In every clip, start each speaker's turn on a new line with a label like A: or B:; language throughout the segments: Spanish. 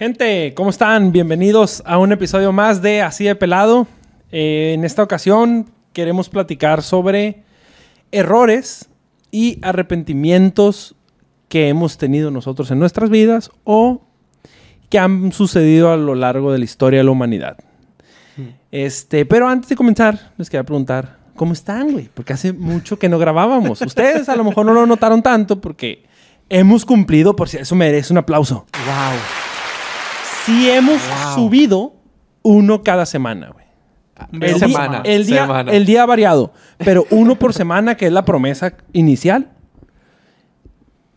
A: Gente, ¿cómo están? Bienvenidos a un episodio más de Así de Pelado. Eh, en esta ocasión queremos platicar sobre errores y arrepentimientos que hemos tenido nosotros en nuestras vidas o que han sucedido a lo largo de la historia de la humanidad. Este, pero antes de comenzar, les quería preguntar, ¿cómo están, güey? Porque hace mucho que no grabábamos. Ustedes a lo mejor no lo notaron tanto porque hemos cumplido, por si eso merece un aplauso.
B: Wow.
A: Sí hemos
B: Wow.
A: subido uno cada semana, güey.
B: El
A: día-
B: semana.
A: el, día,
B: semana.
A: el día ha variado, pero uno por semana, que es la promesa inicial,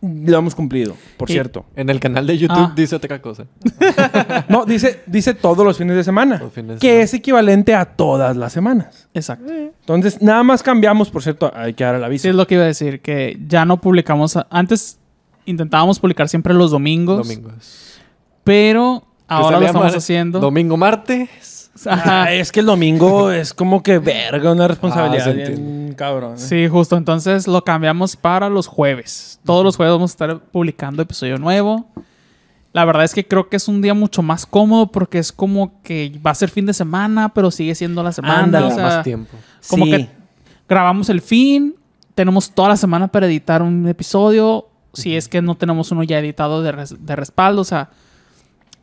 A: lo hemos cumplido, por
B: Y
A: cierto.
B: En el canal de YouTube
C: Ah.
B: dice otra cosa.
A: No, dice, dice todos los fines de semana,
B: de
A: que
B: semana.
A: es equivalente a todas las semanas.
C: Exacto.
A: Entonces, nada más cambiamos, por cierto, hay que dar el aviso.
C: Sí, es lo que iba a decir, que ya no publicamos. Antes intentábamos publicar siempre los domingos,
B: Domingos.
C: pero ahora lo estamos haciendo.
B: Domingo, martes.
C: Ajá.
A: Ah, es que el domingo es como que verga, una responsabilidad
B: Ah, se
A: bien cabrón. ¿eh?
C: Sí, justo. Entonces lo cambiamos para los jueves. Todos los jueves vamos a estar publicando episodio nuevo. La verdad es que creo que es un día mucho más cómodo porque es como que va a ser fin de semana, pero sigue siendo la semana.
A: Ándale,
C: o
B: Da
C: sea,
B: más tiempo.
C: Como
A: Sí.
C: que grabamos el fin, tenemos toda la semana para editar un episodio, si es que no tenemos uno ya editado de, res- de respaldo, o sea,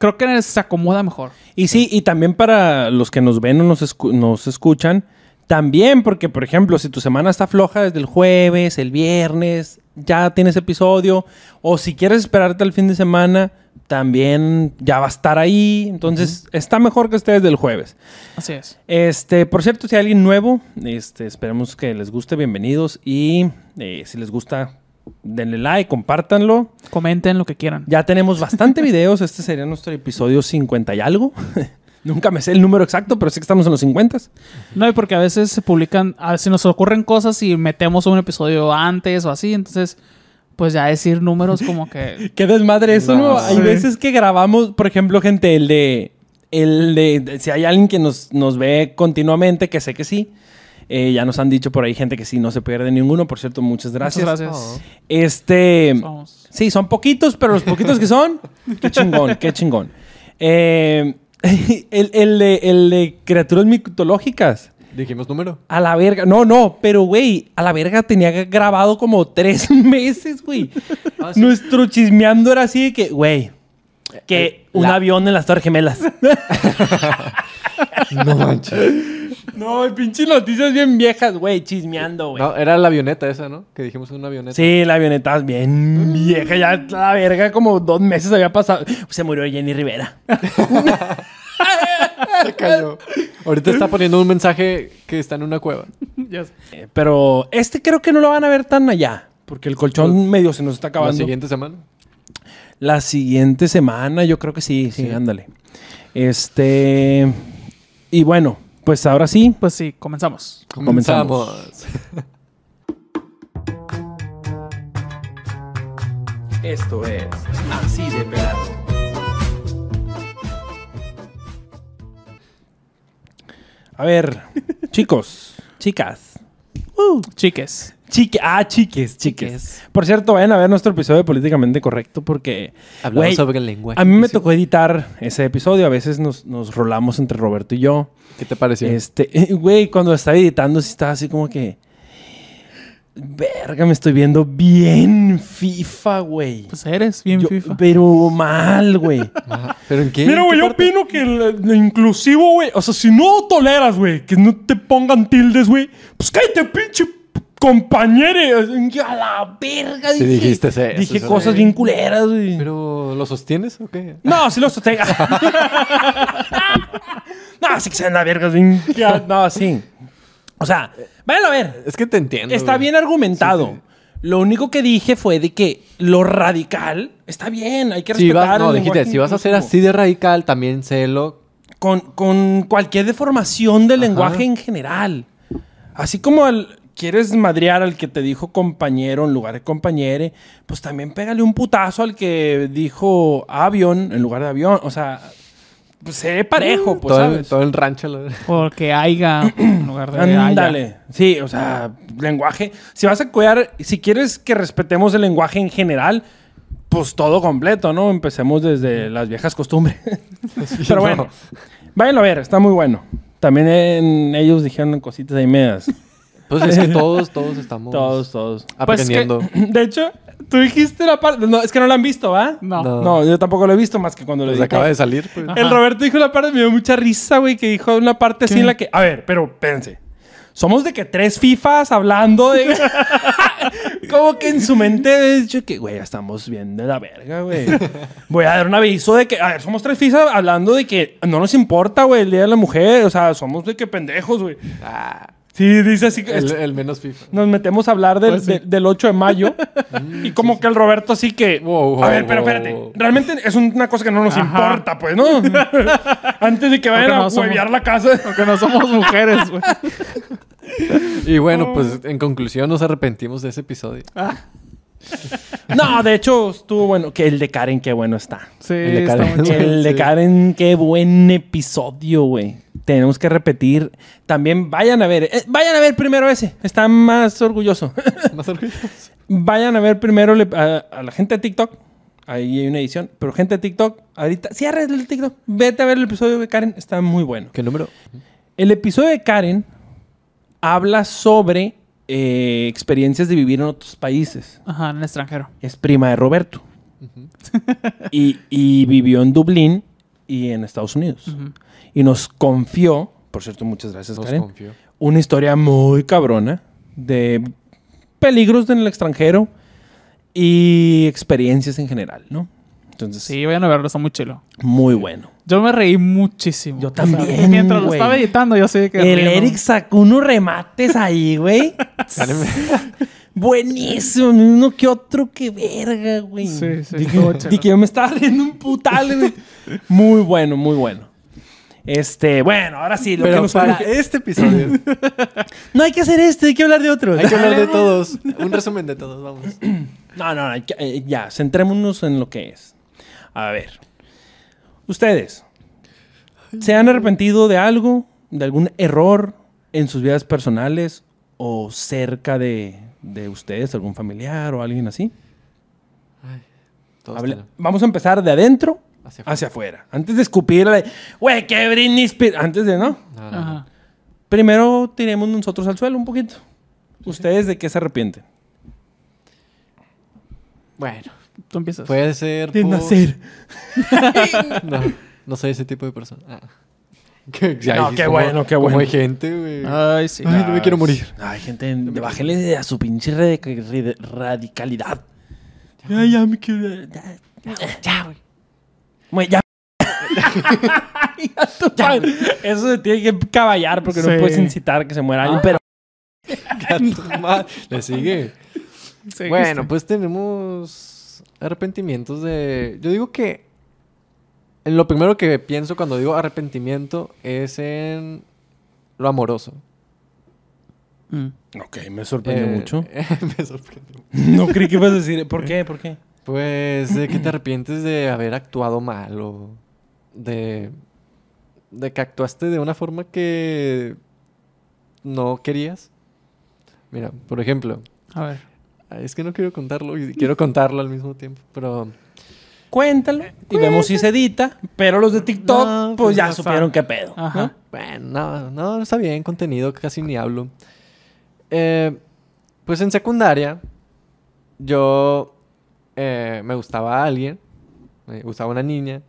C: creo que se acomoda mejor.
A: Y sí, y también para los que nos ven o nos, escu- nos escuchan, también porque, por ejemplo, si tu semana está floja desde el jueves, el viernes, ya tienes episodio, o si quieres esperarte al fin de semana, también ya va a estar ahí. Entonces, está mejor que esté desde el jueves.
C: Así es.
A: Este, por cierto, si hay alguien nuevo, este, esperemos que les guste, bienvenidos. Y eh, si les gusta, denle like, compártanlo.
C: Comenten lo que quieran.
A: Ya tenemos bastante videos. Este sería nuestro episodio 50 y algo. Nunca me sé el número exacto, pero sé que estamos en los 50.
C: No, y porque a veces se publican, a veces nos ocurren cosas y metemos un episodio antes o así, entonces, pues ya decir números como que...
A: Qué desmadre eso, ¿no?
B: No.
A: Hay
C: Sí.
A: veces que grabamos, por ejemplo, gente, el de... El de, de- si hay alguien que nos, nos ve continuamente, que sé que sí. Eh, ya nos han dicho por ahí gente que sí, no se pierde ninguno. Por cierto, muchas gracias.
C: Muchas gracias.
B: Oh.
A: Este...
C: Vamos.
A: Sí, son poquitos, pero los poquitos que son, qué chingón, qué chingón. Eh, el, el de, el de criaturas mitológicas.
B: Dijimos número.
A: A la verga. No, no, pero güey, a la verga tenía grabado como tres meses, güey.
B: Ah, sí.
A: Nuestro chismeando era así de que, güey, que
B: Eh,
A: un
B: la-
A: avión en las Torres Gemelas.
B: No manches.
A: No, pinche noticias bien viejas, güey, chismeando, güey.
B: No, era la avioneta esa, ¿no? Que dijimos una avioneta.
A: Sí, la avioneta es bien vieja, ya la verga, como dos meses había pasado. Se murió Jenny Rivera.
B: Se cayó. Ahorita está poniendo un mensaje que está en una cueva.
A: Eh, Pero este creo que no lo van a ver tan allá. Porque el colchón medio se nos está
B: La
A: acabando.
B: siguiente semana.
A: La siguiente semana, yo creo que sí, sí,
B: Sí.
A: ándale. Este. Y bueno, pues ahora sí.
C: Pues sí, comenzamos.
A: Comenzamos.
B: Comenzamos.
A: Esto es Así de Pelado. A ver, chicos, chicas. Uh,
C: Chiques.
A: Chique, ah, chiques, chiques.
B: Chiques.
A: Por cierto, vayan a ver nuestro episodio de Políticamente Correcto porque.
B: Hablamos sobre el lenguaje.
A: A mí me tocó editar ese episodio. A veces nos, nos rolamos entre Roberto y yo.
B: ¿Qué te pareció?
A: Este, güey, cuando estaba editando, sí estaba así como que. Verga, me estoy viendo bien FIFA, güey.
C: Pues eres bien
A: Yo-
C: FIFA.
A: Pero mal, güey.
B: ¿Pero en qué?
A: Mira,
B: ¿En
A: güey, yo
B: parte?
A: opino que lo inclusivo, güey. O sea, si no toleras, güey, que no te pongan tildes, güey, pues cállate, pinche compañero. A la verga,
B: Sí
A: dije.
B: dijiste eso,
A: Dije
B: eso,
A: cosas bien culeras, güey.
B: ¿Pero lo sostienes o qué?
A: No, sí lo sostenga. no, sí que se la verga. bien- No, sí. O sea, vayan a ver.
B: Es que te entiendo.
A: Está
B: güey.
A: bien argumentado.
B: Sí, sí.
A: Lo único que dije fue de que lo radical está bien, hay que
B: Si
A: respetar.
B: vas, no, dijiste, si vas a ser así de radical, también sélo.
A: Con, con cualquier deformación del
B: Ajá.
A: lenguaje en general. Así como el, quieres madrear al que te dijo compañero en lugar de compañere, pues también pégale un putazo al que dijo avión en lugar de avión. O sea, pues sé parejo, pues,
B: todo, el,
A: ¿sabes?
B: todo el rancho. lo-
C: Porque haya en lugar de.
A: Ándale. Sí, o sea, lenguaje. Si vas a cuidar, si quieres que respetemos el lenguaje en general, pues todo completo, ¿no? Empecemos desde las viejas costumbres. Pero bueno, váyanlo a ver, está muy bueno. También en- ellos dijeron cositas ahí medias.
B: Pues es que todos, todos estamos
A: Todos, todos.
C: Pues que-
B: aprendiendo.
A: De hecho, tú dijiste la parte. No, es que no la han visto, ¿va?
C: No.
B: No.
A: No, yo tampoco lo he visto más que cuando lo
B: Pues
A: dije.
B: acaba de salir, pues.
A: El Roberto dijo una parte, me dio mucha risa, güey, que dijo una parte así en la que. A ver, pero espérense. Somos de que tres FIFAs hablando de. Como que en su mente he dicho que, güey, estamos bien de la verga, güey. Voy a dar un aviso de que, a ver, somos tres FIFAs hablando de que no nos importa, güey, el Día de la Mujer. O sea, somos de que pendejos, güey.
B: Ah,
A: Sí, dice así que.
B: el, el menos FIFA.
A: Nos metemos a hablar del,
C: Pues sí.
A: de- del 8 de mayo. y como que el Roberto así que.
B: Wow,
A: a ver,
B: wow,
A: pero
B: wow,
A: espérate.
B: wow.
A: Realmente es una cosa que no nos
C: Ajá.
A: importa, pues, ¿no? Antes de que vayan
C: Porque no
A: a
C: somos-
A: huevear la casa.
C: Porque no somos mujeres, güey.
B: Y bueno, pues en conclusión nos arrepentimos de ese episodio.
A: No, de hecho, estuvo bueno. Que el de Karen, qué bueno está.
C: Sí,
B: El de
C: está
B: Karen.
C: muy chido.
A: El de
B: Sí.
A: Karen, qué buen episodio, güey. Tenemos que repetir. También vayan a ver. eh, vayan a ver primero ese. Está más orgulloso.
B: Más orgulloso.
A: vayan a ver primero le- a, a la gente de TikTok. Ahí hay una edición. Pero gente de TikTok, ahorita, cierra el TikTok. Vete a ver el episodio de Karen. Está muy bueno.
B: ¿Qué número?
A: El episodio de Karen habla sobre eh, experiencias de vivir en otros países.
C: Ajá, en el extranjero.
A: Es prima de Roberto. y, y vivió en Dublín y en Estados Unidos. Y nos confió, por cierto, muchas gracias,
B: Nos
A: Karen,
B: confío.
A: una historia muy cabrona de peligros en el extranjero y experiencias en general, ¿no? Entonces,
C: Sí, vayan a verlo, está muy chilo.
A: muy bueno.
C: Yo me reí muchísimo.
A: Yo
C: O sea,
A: también,
C: mientras lo estaba editando, yo sé que.
A: El
C: riendo.
A: Eric sacó unos remates ahí, güey. Buenísimo. Uno que otro que verga, güey.
C: Sí, sí,
A: Di que, que yo me estaba riendo un putal, güey. Muy bueno, muy bueno. Este, bueno, ahora sí, lo que
B: Pero
A: nos
B: para este episodio
A: No hay que hacer este, hay que hablar de otros.
B: hay que hablar de todos. Un resumen de todos, vamos.
A: No, no, no, que- eh, ya, centrémonos en lo que es. A ver. Ustedes, ¿se han arrepentido de algo? ¿De algún error en sus vidas personales o cerca de, de ustedes, algún familiar o alguien así?
B: Tenemos.
A: Vamos a empezar de adentro
B: Hacia
A: hacia afuera. Antes de escupirle, güey, que Britney Spears. Antes de, ¿no?
B: No, no, no.
A: Primero tiremos nosotros al suelo un poquito. ¿Ustedes de qué se arrepienten?
B: Bueno,
C: Tú empiezas.
B: puede ser.
A: De
B: por-
A: nacer.
B: No, no soy ese tipo de persona. Ah. Que- ya,
A: No, qué
B: como-
A: bueno, qué
B: como
A: bueno.
B: hay gente, güey.
C: Ay, sí.
B: Ay, no me quiero morir.
A: Ay, gente, bájenle a su pinche radic- radi- radicalidad. Ay, ya me quiero. Ya, ya, güey. Ya. Ya, tu madre. Eso se tiene que caballar porque no puedes incitar a que se muera alguien. Pero
B: Ya tu madre. Le sigue.
C: Seguiste.
B: Bueno, pues tenemos arrepentimientos de... Yo digo que... En lo primero que pienso cuando digo arrepentimiento es en lo amoroso.
C: Mm.
A: Ok, me sorprendió
B: Eh,
A: mucho.
B: me sorprendió.
A: No creí que ibas a decir. ¿Por qué? ¿Por qué?
B: Pues de que te arrepientes de haber actuado mal o de, de que actuaste de una forma que no querías. Mira, por ejemplo,
C: A ver.
B: Es que no quiero contarlo y quiero contarlo al mismo tiempo, pero
A: Cuéntalo. Y vemos si se edita. Pero los de TikTok,
B: No,
A: pues,
B: pues
A: ya supieron qué pedo.
C: Ajá.
A: ¿no?
B: bueno, no, no, no está bien, contenido, casi ni hablo. Eh, pues en secundaria, yo eh, me gustaba a alguien, me gustaba una niña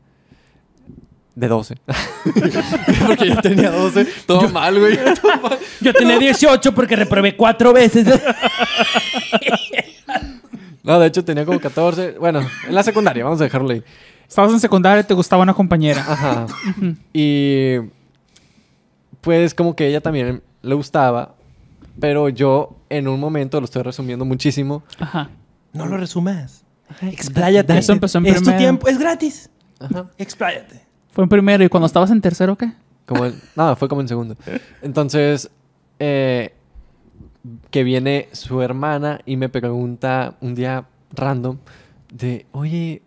B: de 12. Porque yo tenía 12, todo mal, güey. todo mal.
A: Yo tenía 18 porque reprobé cuatro veces.
B: No, de hecho tenía como 14. Bueno, en la secundaria, vamos a dejarlo ahí.
C: Estabas en secundaria y te gustaba una compañera.
B: Ajá. y pues como que ella también le gustaba, pero yo en un momento, lo estoy resumiendo muchísimo,
C: Ajá.
A: No lo resumas. Expláyate.
C: Eso empezó en
A: Es tu tiempo, es gratis.
B: Ajá.
A: Expláyate.
C: Fue en primero y cuando estabas en tercero, ¿qué?
B: Como en- no, fue como en segundo. Entonces, eh, que viene su hermana y me pregunta un día random de, oye,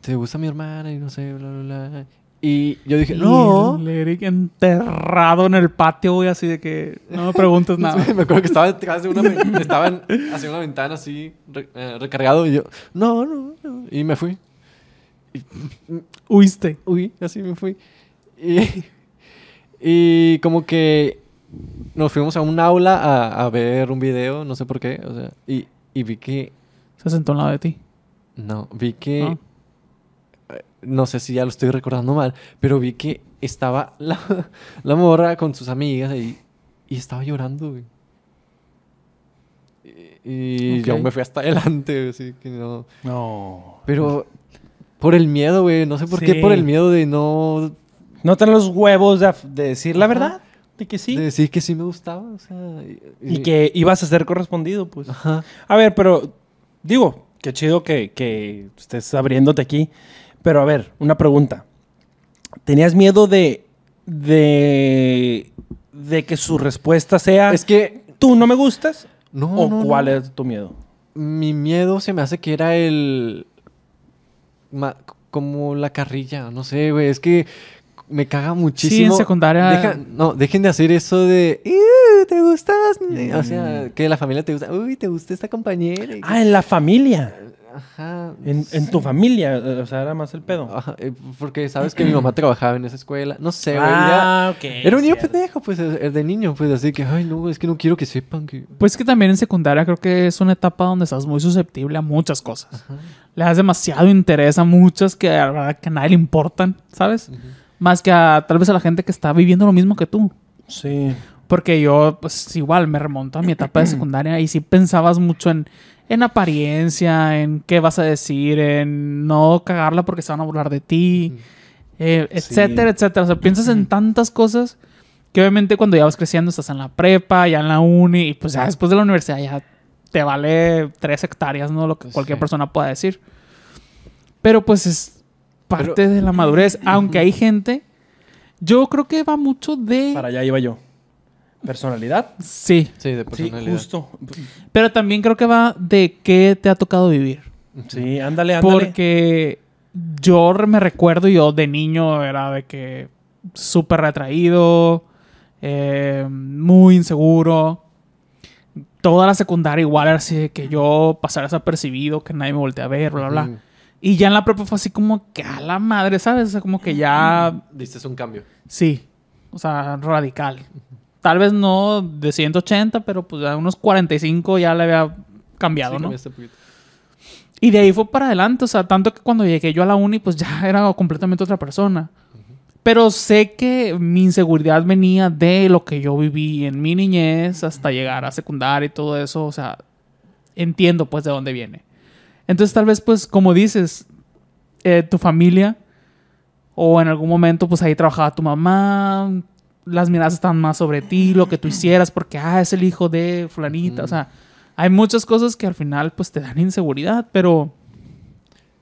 B: ¿te gusta mi hermana? Y no sé, bla, bla, bla. Y yo dije, no.
C: Y el Eric enterrado en el patio, güey, así de que no me preguntes nada.
B: me acuerdo que estaba detrás de una... estaban hacia una ventana así, re- eh, recargado. Y yo, no, no, no. Y me fui.
C: Huiste.
B: Uy, así me fui. Y, y como que nos fuimos a un aula a, a ver un video, no sé por qué. O sea, y, y vi que...
C: Se sentó al lado de ti.
B: No, vi que...
C: Ah.
B: eh, No sé si ya lo estoy recordando mal, pero vi que estaba la, la morra con sus amigas y, y estaba llorando, güey. Y, y yo me fui hasta adelante, así que no...
A: No.
B: Pero por el miedo, güey. No sé por
A: Sí.
B: qué por el miedo de no...
A: No tener los huevos de, decir la verdad. De que sí.
B: De decir que sí me gustaba, o sea...
A: Y que ibas a ser correspondido, pues.
B: Ajá.
A: A ver, pero digo, qué chido que, que estés abriéndote aquí. Pero a ver, una pregunta. ¿Tenías miedo de, de, de que su respuesta sea,
B: Es que...
A: tú no me gustas?
B: No,
A: ¿O
B: no,
A: cuál
B: no.
A: es tu miedo?
B: Mi miedo se me hace que era el... ma- como la carrilla, no sé, güey. Es que me caga muchísimo.
C: secundaria-
B: Deja- no, dejen de hacer eso de... "Ih, ¿Te gustas? O sea, que la familia te gusta. Uy, ¿te gusta esta compañera?
A: Ah, en la familia.
B: Ajá.
A: En, en tu familia. eh, O sea, era más el pedo.
B: Ajá, eh, porque sabes que mi mamá trabajaba en esa escuela. No sé, güey.
A: Ah, ok.
B: Era, un niño
A: cierto.
B: pendejo, pues, eh, de niño, pues, así que, ay, no, es que no quiero que sepan que...
C: Pues que también en secundaria creo que es una etapa donde estás muy susceptible a muchas cosas. Le das demasiado interés a muchas que a la verdad que a nadie le importan, ¿sabes? Más que a tal vez a la gente que está viviendo lo mismo que tú.
A: Sí.
C: Porque yo, pues igual, me remonto a mi etapa de secundaria y sí pensabas mucho en, en apariencia, en qué vas a decir, en no cagarla porque se van a burlar de ti, eh, etcétera, etcétera. O sea, piensas en tantas cosas que obviamente cuando ya vas creciendo estás en la prepa, ya en la uni, y pues ya después de la universidad ya te vale tres hectáreas, ¿no? Lo que
B: Pues
C: cualquier
B: sí.
C: persona pueda decir. Pero pues es parte
B: Pero-
C: de la madurez, aunque hay gente... Yo creo que va mucho de...
A: Para allá iba yo. ¿Personalidad?
C: Sí,
B: Sí, de
A: Sí,
B: personalidad.
A: justo.
C: Pero también creo que va de qué te ha tocado vivir.
A: Sí, ándale, ándale.
C: Porque yo me recuerdo, yo de niño era de que súper retraído, eh, muy inseguro. Toda la secundaria igual era así de que yo pasara desapercibido, que nadie me voltea a ver, bla, bla, bla. Y ya en la prepa fue así como que a la madre, ¿sabes? O sea, como que ya
B: Diste un cambio.
C: Sí, o sea, radical. Tal vez no de 180, pero pues a unos 45 ya le había cambiado,
B: Sí,
C: ¿no? Y de ahí fue para adelante, o sea, tanto que cuando llegué yo a la uni, pues ya era completamente otra persona. Pero sé que mi inseguridad venía de lo que yo viví en mi niñez hasta llegar a secundaria y todo eso, o sea, entiendo pues de dónde viene. Entonces tal vez pues como dices, eh, tu familia o en algún momento pues ahí trabajaba tu mamá, las miradas están más sobre ti, lo que tú hicieras porque, ah, es el hijo de fulanita, o sea, hay muchas cosas que al final pues te dan inseguridad, pero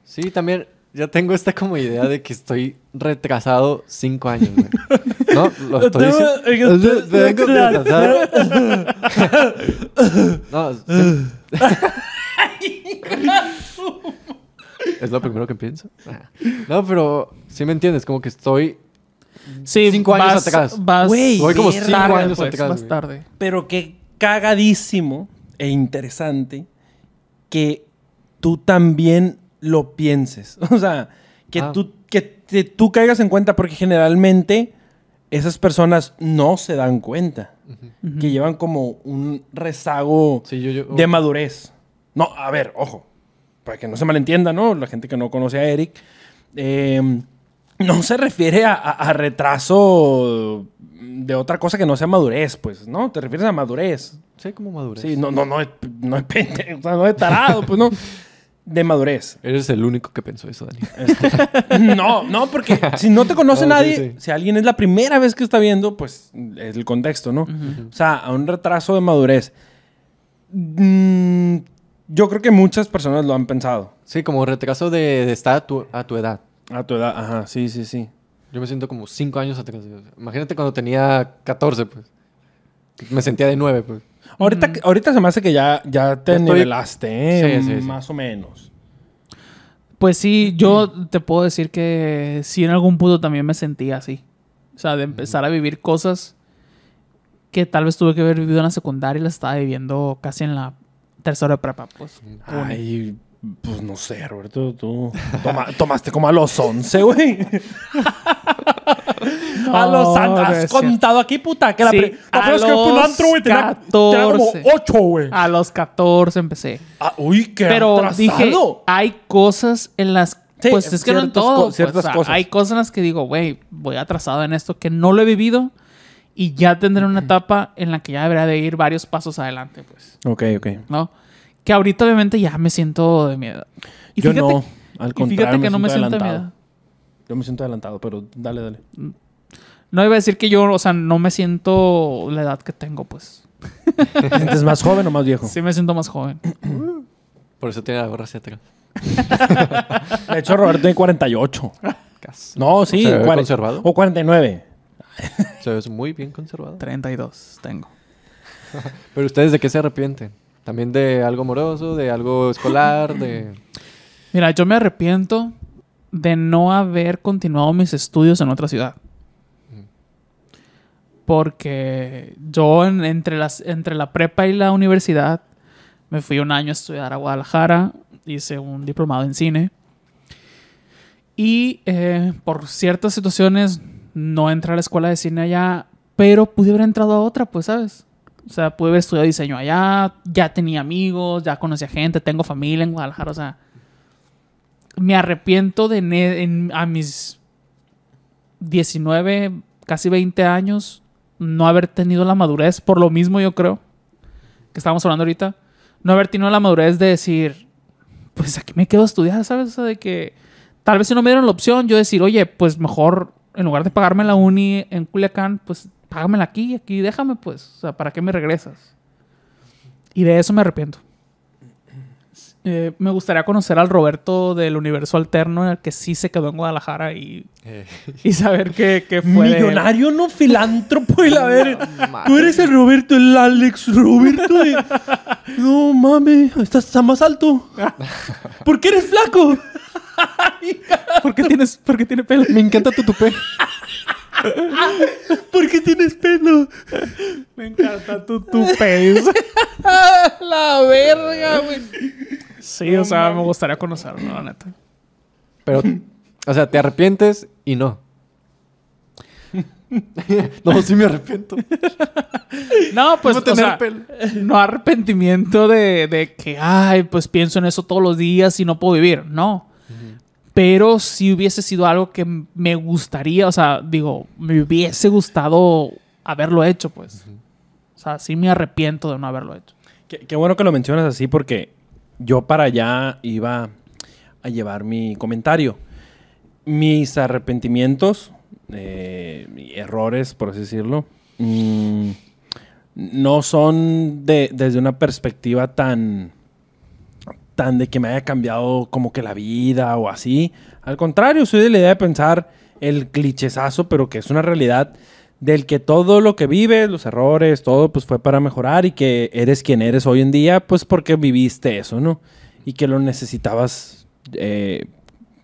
B: Sí, también ya tengo esta como idea de que estoy retrasado cinco años, güey. ¿No? Lo estoy diciendo. Vengo retrasado. No. Es lo primero que pienso. No, pero sí me entiendes, como que estoy
C: sí,
B: Cinco años
C: vas-
B: atrás.
C: Vas,
A: Güey,
B: Voy como
A: verga,
B: cinco
C: tarde,
B: años
C: pues,
B: atrás. güey.
C: tarde.
A: Pero qué cagadísimo e interesante que tú también lo pienses. O sea, que,
B: Ah.
A: tú, que te- tú caigas en cuenta porque generalmente esas personas no se dan cuenta. Que llevan como un rezago
B: Sí, yo, yo-
A: de madurez. No, a ver, ojo. Para que no se malentienda, ¿no? La gente que no conoce a Eric. eh, no se refiere a, a- a retraso de otra cosa que no sea madurez, pues, ¿no? Te refieres a madurez.
B: Sí, como madurez.
A: Sí, no, no, no, no es pende- o sea, no es tarado, pues, no. De madurez.
B: Eres el único que pensó eso, Dani.
A: No, no, porque si no te conoce
B: No,
A: nadie,
B: sí.
A: si alguien es la primera vez que está viendo, pues es el contexto, ¿no? O sea, a un retraso de madurez. Mm, yo creo que muchas personas lo han pensado.
B: Sí, como retraso de, de estar a tu, a tu edad.
A: A tu edad, ajá, sí, sí, sí.
B: Yo me siento como cinco años atrás. Imagínate cuando tenía 14, pues. Me sentía de 9, pues.
A: Ahorita, ahorita se me hace que ya, ya te
B: estoy-
A: nivelaste, ¿eh?
B: Sí, sí, sí.
A: Más o menos.
C: Pues sí, yo te puedo decir que sí en algún punto también me sentía así. O sea, de empezar a vivir cosas que tal vez tuve que haber vivido en la secundaria y las estaba viviendo casi en la tercera de prepa, pues.
A: Ay, pues no sé, Roberto, tú toma- tomaste como a los 11, güey. a los
C: No, no
A: has contado aquí, puta, que la,
C: Sí,
A: pre- la
C: a
A: primera vez que fue un
C: los
A: antro, güey, tenía, tenía como
C: 14.
A: 8, güey.
C: A los 14 empecé.
A: Ah, uy, qué
C: Pero
A: atrasado.
C: dije, hay cosas en las...
A: Sí,
C: pues es que no en todo.
A: co-
C: pues,
A: ciertas
C: o sea,
A: cosas.
C: Hay cosas en las que digo, güey, voy atrasado en esto que no lo he vivido y ya tendré una etapa en la que ya debería de ir varios pasos adelante, pues,
A: Ok, ok.
C: ¿no? Que ahorita obviamente ya me siento de miedo. Y
A: Yo
C: fíjate,
A: no, al
C: y
A: contrario,
C: fíjate que no me siento de miedo.
A: Yo me siento adelantado, pero dale, dale.
C: No iba a decir que yo, o sea, no me siento la edad que tengo, pues.
A: ¿Te sientes más joven o más viejo?
C: Sí me siento más joven.
B: Por eso tiene la gorra hacia atrás.
A: De hecho, Roberto tiene 48.
B: Casi.
A: No, sí.
B: ¿Se ve
A: cuare-
B: conservado?
A: O 49.
B: Se ve muy bien conservado.
C: 32 tengo.
B: Pero ustedes de qué se arrepienten? ¿También de algo amoroso? ¿De algo escolar? ¿De...?
C: Mira, yo me arrepiento de no haber continuado mis estudios en otra ciudad. Porque yo en- entre, las, entre la prepa y la universidad me fui un año a estudiar a Guadalajara, hice un diplomado en cine y eh, por ciertas situaciones no entré a la escuela de cine allá, pero pude haber entrado a otra, pues, ¿sabes? O sea, pude haber estudiado diseño allá, ya tenía amigos, ya conocía gente, tengo familia en Guadalajara, o sea, me arrepiento de en- a mis 19, casi 20 años, no haber tenido la madurez, por lo mismo yo creo, que estamos hablando ahorita, no haber tenido la madurez de decir, pues aquí me quedo a estudiar, ¿sabes? O sea, de que tal vez si no me dieron la opción, yo decir, oye, pues mejor, en lugar de pagarme la uni en Culiacán, pues págamela aquí, aquí déjame, pues, o sea, ¿para qué me regresas? Y de eso me arrepiento. Eh, me gustaría conocer al Roberto del universo alterno, el que sí se quedó en Guadalajara y,
B: Eh,
C: y saber qué, qué fue. de él.
A: Millonario, no filántropo. Y la ver. Tú eres el Roberto, el Alex Roberto. de- No mames, estás está más alto. ¿Por qué eres flaco?
C: ¿Por qué tienes, por qué tiene pelo?
B: Me encanta tu tupé.
A: ¿Por qué tienes pelo?
C: Me encanta tu tupé.
A: La verga, güey.
C: Sí, o sea, me gustaría conocerlo, la neta.
B: Pero, o sea, te arrepientes y no. no, sí me arrepiento.
C: No, pues,
B: No
C: o
B: tener
C: sea,
B: pelo.
C: no arrepentimiento de, de que, ay, pues pienso en eso todos los días y no puedo vivir. No. Pero si hubiese sido algo que me gustaría, o sea, digo, me hubiese gustado haberlo hecho, pues. O sea, sí me arrepiento de no haberlo hecho.
A: Qué, qué bueno que lo mencionas así porque yo para allá iba a llevar mi comentario. Mis arrepentimientos, eh, errores, por así decirlo, mm, no son de- desde una perspectiva tan, de que me haya cambiado como que la vida o así. Al contrario, soy de la idea de pensar el clichezazo, pero que es una realidad del que todo lo que vives, los errores, todo, pues fue para mejorar y que eres quien eres hoy en día, pues porque viviste eso, ¿no? Y que lo necesitabas eh,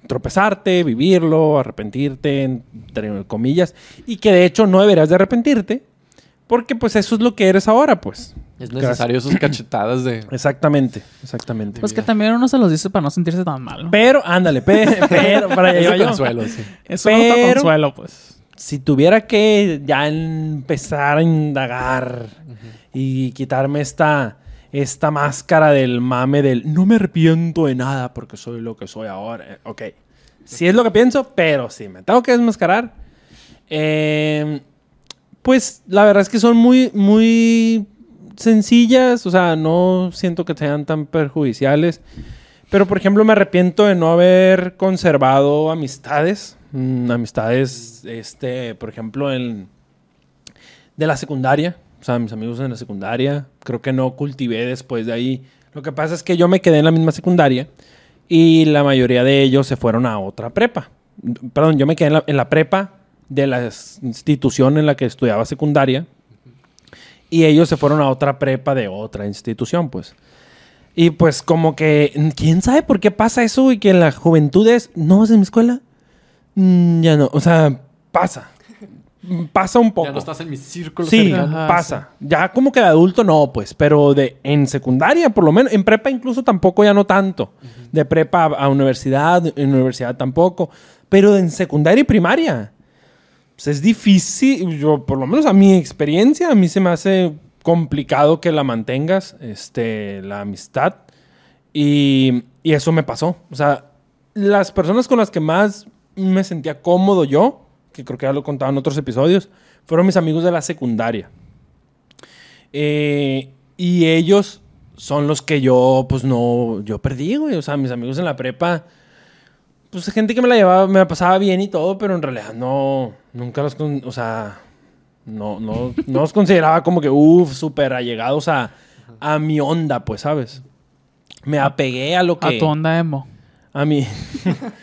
A: tropezarte, vivirlo, arrepentirte, entre comillas, y que de hecho no deberías de arrepentirte, porque pues eso es lo que eres ahora, pues.
B: Es necesario sus cachetadas de...
A: Exactamente, exactamente.
C: Pues que también uno se los dice para no sentirse tan mal. ¿no?
A: Pero, ándale, pe- pero, para allá
B: Es
A: iba yo.
B: consuelo, sí.
C: Eso no da
A: pero-
C: consuelo, pues.
A: Si tuviera que ya empezar a indagar y quitarme esta, esta máscara del mame del no me arrepiento de nada porque soy lo que soy ahora. Eh, Ok, sí es lo que pienso, pero si me tengo que desmascarar, eh, pues la verdad es que son muy, muy sencillas, o sea, no siento que sean tan perjudiciales. Pero, por ejemplo, me arrepiento de no haber conservado amistades. Mm, amistades, este, por ejemplo, en, de la secundaria. O sea, mis amigos en la secundaria. Creo que no cultivé después de ahí. Lo que pasa es que yo me quedé en la misma secundaria y la mayoría de ellos se fueron a otra prepa. Perdón, yo me quedé en la, en la prepa de la institución en la que estudiaba secundaria y ellos se fueron a otra prepa de otra institución, pues. Y pues como que, ¿quién sabe por qué pasa eso, güey? Que en la juventud es, ¿no vas en mi escuela? Mm, ya no, o sea, pasa. Pasa un poco.
B: Ya no estás en mi círculo
A: Sí.
C: Ajá,
A: pasa. Ya como que de adulto no, pues, pero de en secundaria por lo menos, en prepa incluso tampoco ya no tanto. De prepa a, a universidad, en universidad tampoco, pero en secundaria y primaria. Pues es difícil, yo por lo menos a mi experiencia, a mí se me hace complicado que la mantengas, este, la amistad. Y, y eso me pasó. O sea, las personas con las que más me sentía cómodo yo, que creo que ya lo he contado en otros episodios, fueron mis amigos de la secundaria. Eh, y ellos son los que yo, pues no, yo perdí, güey. O sea, mis amigos en la prepa, pues gente que me la llevaba, me la pasaba bien y todo, pero en realidad no, nunca los, con- o sea, no, no, no los consideraba como que, uff, súper allegados a, a mi onda, pues, ¿sabes? Me apegué a lo que...
C: A tu onda emo.
A: A mi.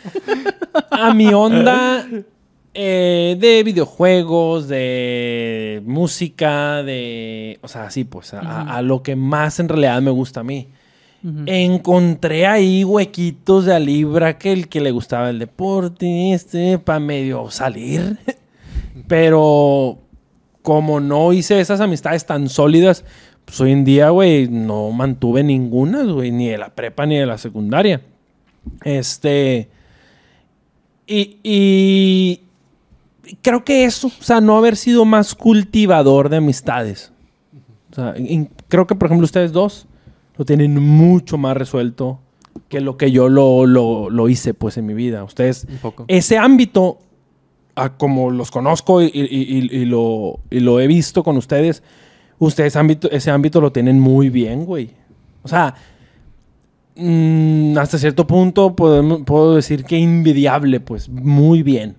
A: a mi onda eh, de videojuegos, de música, de. O sea, sí, pues, a, a- a lo que más en realidad me gusta a mí. Encontré ahí huequitos de a libra que el que le gustaba el deporte, este, para medio salir. Pero como no hice esas amistades tan sólidas, pues hoy en día, güey, no mantuve ninguna, güey, ni de la prepa ni de la secundaria. Este. Y, y creo que eso, o sea, no haber sido más cultivador de amistades. Creo que, por ejemplo, ustedes dos lo tienen mucho más resuelto que lo que yo lo, lo- lo hice, pues, en mi vida. Ustedes,
B: Un poco.
A: ese ámbito, a como los conozco y, y- y- y lo, y lo he visto con ustedes, ustedes ámbito, ese ámbito lo tienen muy bien, güey. O sea, mm, hasta cierto punto podemos- puedo decir que envidiable, pues, muy bien.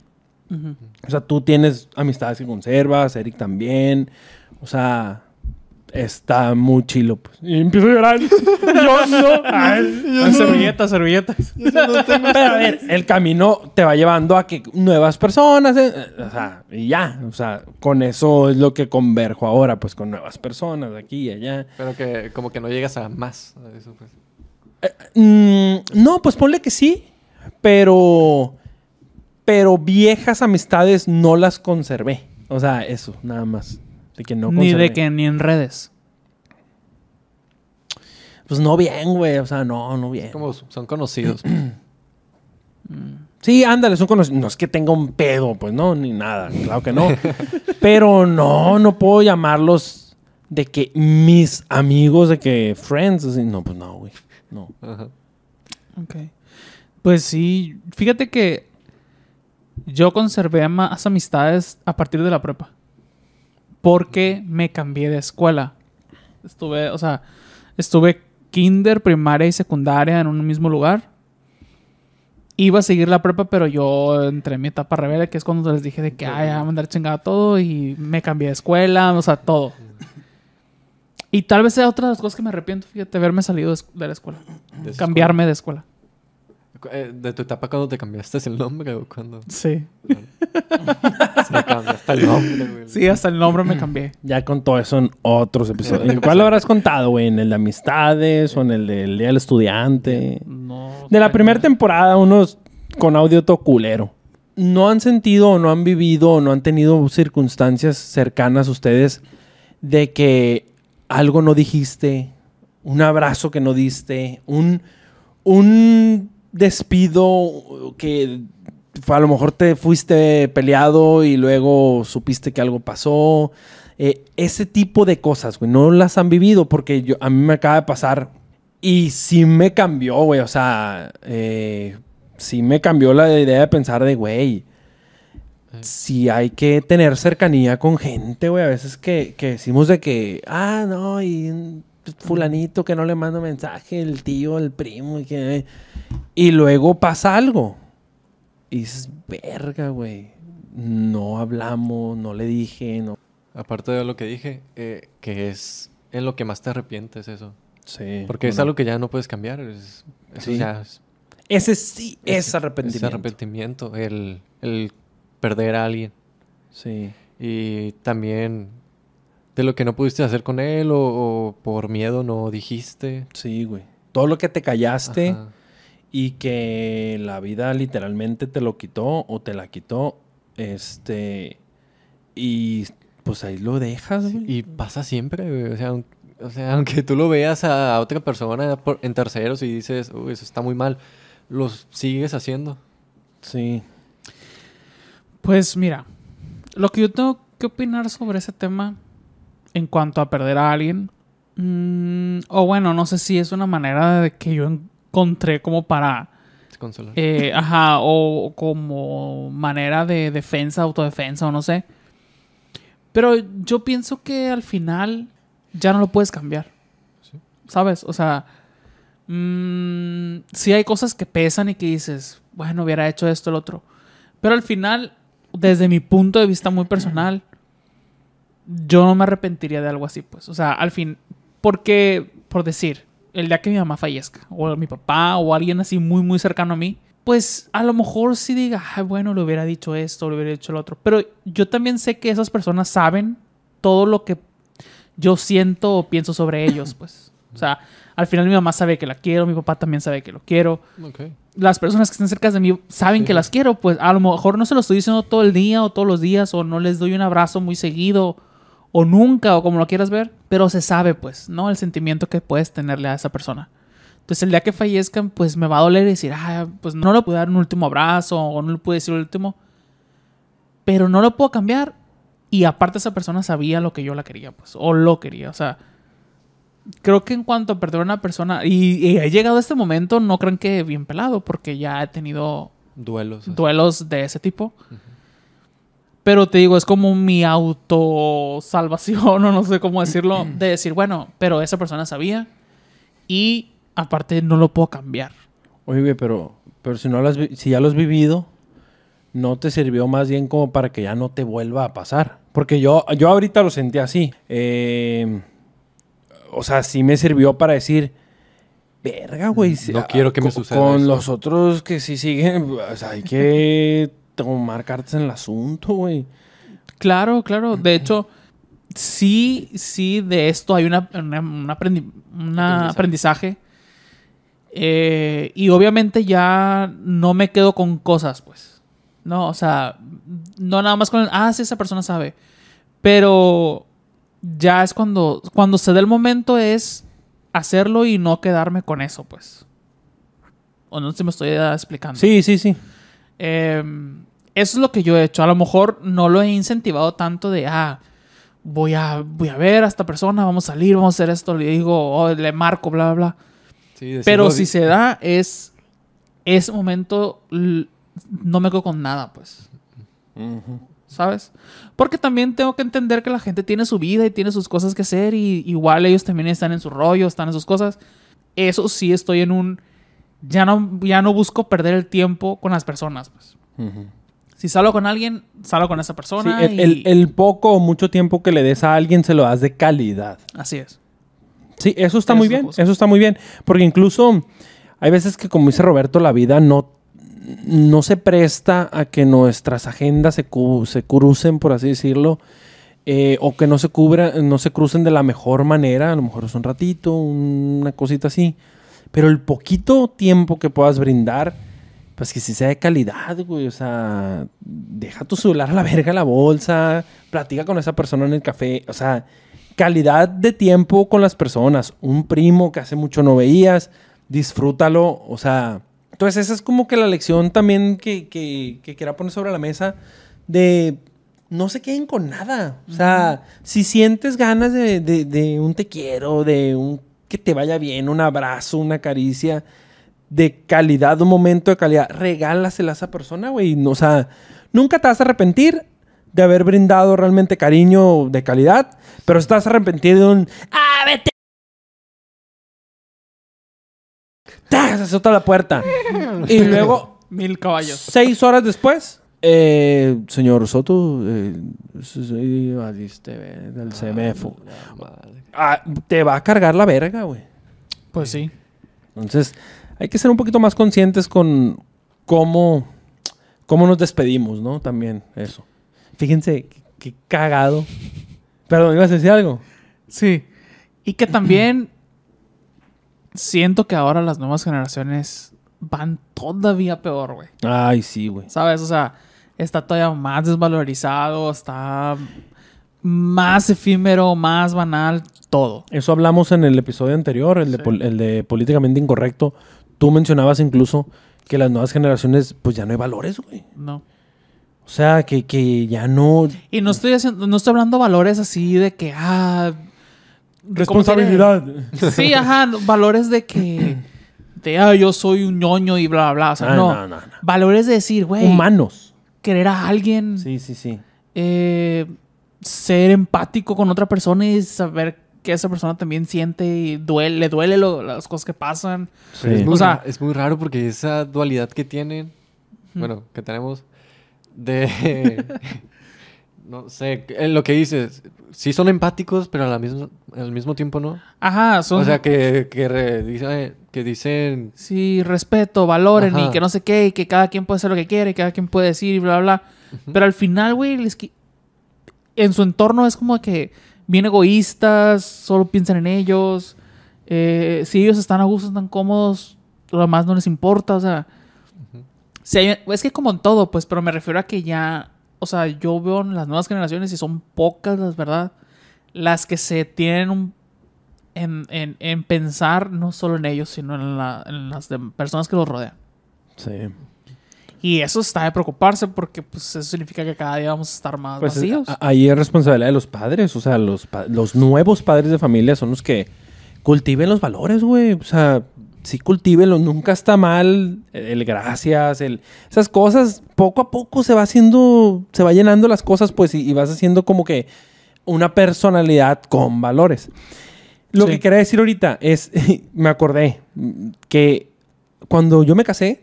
A: O sea, tú tienes amistades que conservas, Eric también. O sea, está muy chilo, pues. Y empiezo a llorar. yo no. Ay,
C: servilletas, servilletas.
A: pero a ver, el camino te va llevando a que nuevas personas, eh, o sea, y ya, o sea, con eso es lo que converjo ahora, pues con nuevas personas aquí y allá.
B: Pero que como que no llegas a más. a eso, pues.
A: Mm, no, pues ponle que sí, pero, pero viejas amistades no las conservé. O sea, eso, nada más. De que no
C: ni de que ni en redes.
A: Pues no bien, güey, o sea, no, no bien.
B: Como son conocidos.
A: Sí, ándale, son conocidos. No es que tenga un pedo, pues no, ni nada, claro que no. Pero no, no puedo llamarlos de que mis amigos, de que friends, así. No, pues no, güey. No.
B: Ajá.
C: Ok. Pues sí, fíjate que yo conservé más amistades a partir de la prepa. Porque me cambié de escuela. Estuve, o sea, estuve kinder, primaria y secundaria en un mismo lugar. Iba a seguir la prepa, pero yo entré en mi etapa rebelde, que es cuando les dije de que, ay, ya, mandar chingada todo y me cambié de escuela, o sea, todo. Y tal vez sea otra de las cosas que me arrepiento, fíjate, haberme salido de, la escuela.
B: De
C: Cambiarme de escuela.
B: Eh, ¿De tu etapa cuando te cambiaste el nombre o cuando
C: Sí.
B: se cambiaste el nombre, güey?
C: Sí, hasta el nombre me cambié.
A: Ya con todo eso en otros episodios. ¿En cuál lo habrás contado, güey? ¿En el de amistades o en el del Día del Estudiante?
C: No.
A: De la primera temporada, unos con audio todo culero. ¿No han sentido o no han vivido o no han tenido circunstancias cercanas ustedes de que algo no dijiste, un abrazo que no diste, un, un despido que a lo mejor te fuiste peleado y luego supiste que algo pasó? Eh, ese tipo de cosas, güey, no las han vivido porque yo, a mí me acaba de pasar y sí me cambió, güey. O sea, eh, sí me cambió la idea de pensar de, güey, si hay que tener cercanía con gente, güey. A veces que, que decimos de que, ah, no, y fulanito que no le manda mensaje, el tío, el primo, y que... Y luego pasa algo. Y dices, verga, güey. No hablamos, no le dije, no...
B: Aparte de lo que dije, eh, que es en lo que más te arrepientes eso.
A: Sí.
B: Porque es
A: no.
B: algo que ya no puedes cambiar. Es, eso
A: Sí.
B: ya es,
A: Ese sí es,
B: es-
A: arrepentimiento.
B: Es arrepentimiento. El, el perder a alguien.
A: Sí.
B: Y también de lo que no pudiste hacer con él o, o por miedo no dijiste.
A: Sí, güey. todo lo que te callaste
B: Ajá.
A: y que la vida literalmente te lo quitó o te la quitó, este, y pues ahí lo dejas, güey.
B: Y pasa siempre, güey. O sea, o sea, aunque tú lo veas a otra persona en terceros y dices, uy, eso está muy mal, los sigues haciendo.
A: Sí.
C: Pues mira, lo que yo tengo que opinar sobre ese tema en cuanto a perder a alguien, mm, o bueno, no sé si es una manera de que yo encontré como para,
B: consolar.
C: eh, ajá, o como manera de defensa, autodefensa, o no sé. Pero yo pienso que al final ya no lo puedes cambiar.
B: Sí.
C: ¿Sabes? O sea, mm, sí hay cosas que pesan y que dices, bueno, hubiera hecho esto, el otro. Pero al final, desde mi punto de vista muy personal, yo no me arrepentiría de algo así, pues. O sea, al fin, porque, por decir, el día que mi mamá fallezca, o mi papá, o alguien así muy, muy cercano a mí, pues a lo mejor sí diga, "Ay, bueno, le hubiera dicho esto, le hubiera dicho lo otro. Pero yo también sé que esas personas saben todo lo que yo siento o pienso sobre ellos, pues. O sea, al final mi mamá sabe que la quiero, mi papá también sabe que lo quiero las personas que están cerca de mí saben
B: Sí.
C: que las quiero, pues a lo mejor no se lo estoy diciendo todo el día o todos los días o no les doy un abrazo muy seguido o nunca o como lo quieras ver, pero se sabe pues, ¿no? El sentimiento que puedes tenerle a esa persona. Entonces el día que fallezcan pues me va a doler decir, ah, pues no le pude dar un último abrazo o no le pude decir el último, pero no lo puedo cambiar y aparte esa persona sabía lo que yo la quería pues o lo quería, o sea, creo que en cuanto a perder a una persona y, y he llegado a este momento, no crean que bien pelado, porque ya he tenido
B: Duelos.
C: duelos de ese tipo. Pero te digo, es como mi autosalvación, o no sé cómo decirlo, de decir, bueno, pero esa persona sabía y aparte no lo puedo cambiar.
A: Oye, pero, pero si, no lo has si ya lo has vivido, ¿no te sirvió más bien como para que ya no te vuelva a pasar? Porque yo, yo ahorita lo sentí así. Eh, o sea, sí me sirvió para decir, verga, güey. si-
B: No quiero que me suceda
A: Con
B: eso".
A: los otros que sí siguen, o sea, hay que tomar cartas en el asunto, güey.
C: Claro, claro. De hecho, sí, sí, de esto hay una, una- un aprendi- una aprendizaje. Eh, y obviamente ya no me quedo con cosas, pues. No, o sea, no nada más con el, ah, sí, esa persona sabe. Pero ya es cuando, cuando se dé el momento es hacerlo y no quedarme con eso, pues. O no sé si me estoy explicando.
A: Sí, sí, sí.
C: Eh, eso es lo que yo he hecho. A lo mejor no lo he incentivado tanto de, ah, voy a, voy a ver a esta persona, vamos a salir, vamos a hacer esto, le digo, oh, le marco, bla, bla, bla.
B: Sí,
C: Pero si se da, es ese momento, no me quedo con nada, pues, ¿sabes? Porque también tengo que entender que la gente tiene su vida y tiene sus cosas que hacer y igual ellos también están en su rollo, están en sus cosas. Eso sí estoy en un... Ya no, ya no busco perder el tiempo con las personas, pues. Si salgo con alguien, salgo con esa
A: Sí,
C: persona
A: el,
C: y...
A: el- el poco o mucho tiempo que le des a alguien se lo das de calidad.
C: Así es.
A: Sí, eso está
C: Eso
A: muy bien, eso está muy bien. Porque incluso hay veces que, como dice Roberto, la vida no, no se presta a que nuestras agendas se, cu- se crucen, por así decirlo, eh, o que no se, cubra, no se crucen de la mejor manera. A lo mejor es un ratito, una cosita así. Pero el poquito tiempo que puedas brindar, pues que sí sea de calidad, güey. O sea, deja tu celular a la verga la bolsa, platica con esa persona en el café. O sea, calidad de tiempo con las personas. Un primo que hace mucho no veías, disfrútalo. O sea, entonces esa es como que la lección también que, que, que quiera poner sobre la mesa de no se queden con nada. O sea, si sientes ganas de, de- de un te quiero, de un que te vaya bien, un abrazo, una caricia de calidad, un momento de calidad, regálasela a esa persona, güey. No, O sea, nunca te vas a arrepentir de haber brindado realmente cariño de calidad, pero si te vas a arrepentir de un ¡Ah, vete! ¡Tas! Se azota la puerta. y luego,
C: Mil caballos.
A: seis horas después, eh, señor Soto, eh, sí, valiste, CMFO.
B: Madre.
A: Ah, te va a cargar la verga, güey.
C: Pues sí.
A: Entonces, hay que ser un poquito más conscientes con cómo, cómo nos despedimos, ¿no? También eso. Fíjense, qué cagado. Perdón, ¿ibas a decir algo?
C: Sí. Y que también siento que ahora las nuevas generaciones van todavía peor, güey.
A: Ay, sí, güey.
C: ¿Sabes? O sea, está todavía más desvalorizado, está más efímero, más banal, todo.
A: Eso hablamos en el episodio anterior, el de,
C: Sí.
A: el de políticamente incorrecto. Tú mencionabas incluso que las nuevas generaciones, pues ya no hay valores, güey.
C: No.
A: O sea, que, que ya no...
C: Y no estoy haciendo, no estoy hablando valores así de que, ah.
A: Responsabilidad.
C: Sí, ajá, valores de que. De, ah, yo soy un ñoño y bla, bla, bla. O sea,
A: Ah,
C: no.
A: no, no, no.
C: Valores de decir, güey,
A: Humanos.
C: Querer a alguien,
A: Sí, sí, sí.
C: eh, ser empático con otra persona y saber que esa persona también siente y duele, le duele lo- las cosas que pasan.
A: Sí.
B: Es, muy
C: O sea-
B: ra- es muy raro porque esa dualidad que tienen, bueno, que tenemos, de... no sé, eh, lo que dices, sí son empáticos, pero a la misma- al mismo tiempo no.
C: Ajá, son.
B: O sea, que, que, re- dice- que dicen...
C: Sí, respeto, valoren y
B: Ajá.
C: que no sé qué, y que cada quien puede hacer lo que quiere, y cada quien puede decir y bla, bla. Pero al final, güey, les qui- en su entorno es como que bien egoístas, solo piensan en ellos. eh, si ellos están a gusto, están cómodos, lo demás no les importa, o sea. si hay- es que como en todo, pues, pero me refiero a que ya, o sea, yo veo en las nuevas generaciones y son pocas, las verdad, las que se tienen un en, en- en pensar no solo en ellos, sino en, la- en las de- personas que los rodean.
A: Sí.
C: Y eso está de preocuparse porque pues, eso significa que cada día vamos a estar más
A: Pues
C: vacíos.
A: ahí es responsabilidad de los padres. O sea, los, los nuevos padres de familia son los que cultiven los valores, güey. O sea, sí cultívenlos. Nunca está mal el gracias, el... Esas cosas, poco a poco se va haciendo... Se va llenando las cosas, pues, y, y vas haciendo como que una personalidad con valores. Lo
C: Sí.
A: que quería decir ahorita es... me acordé mm, que cuando yo me casé...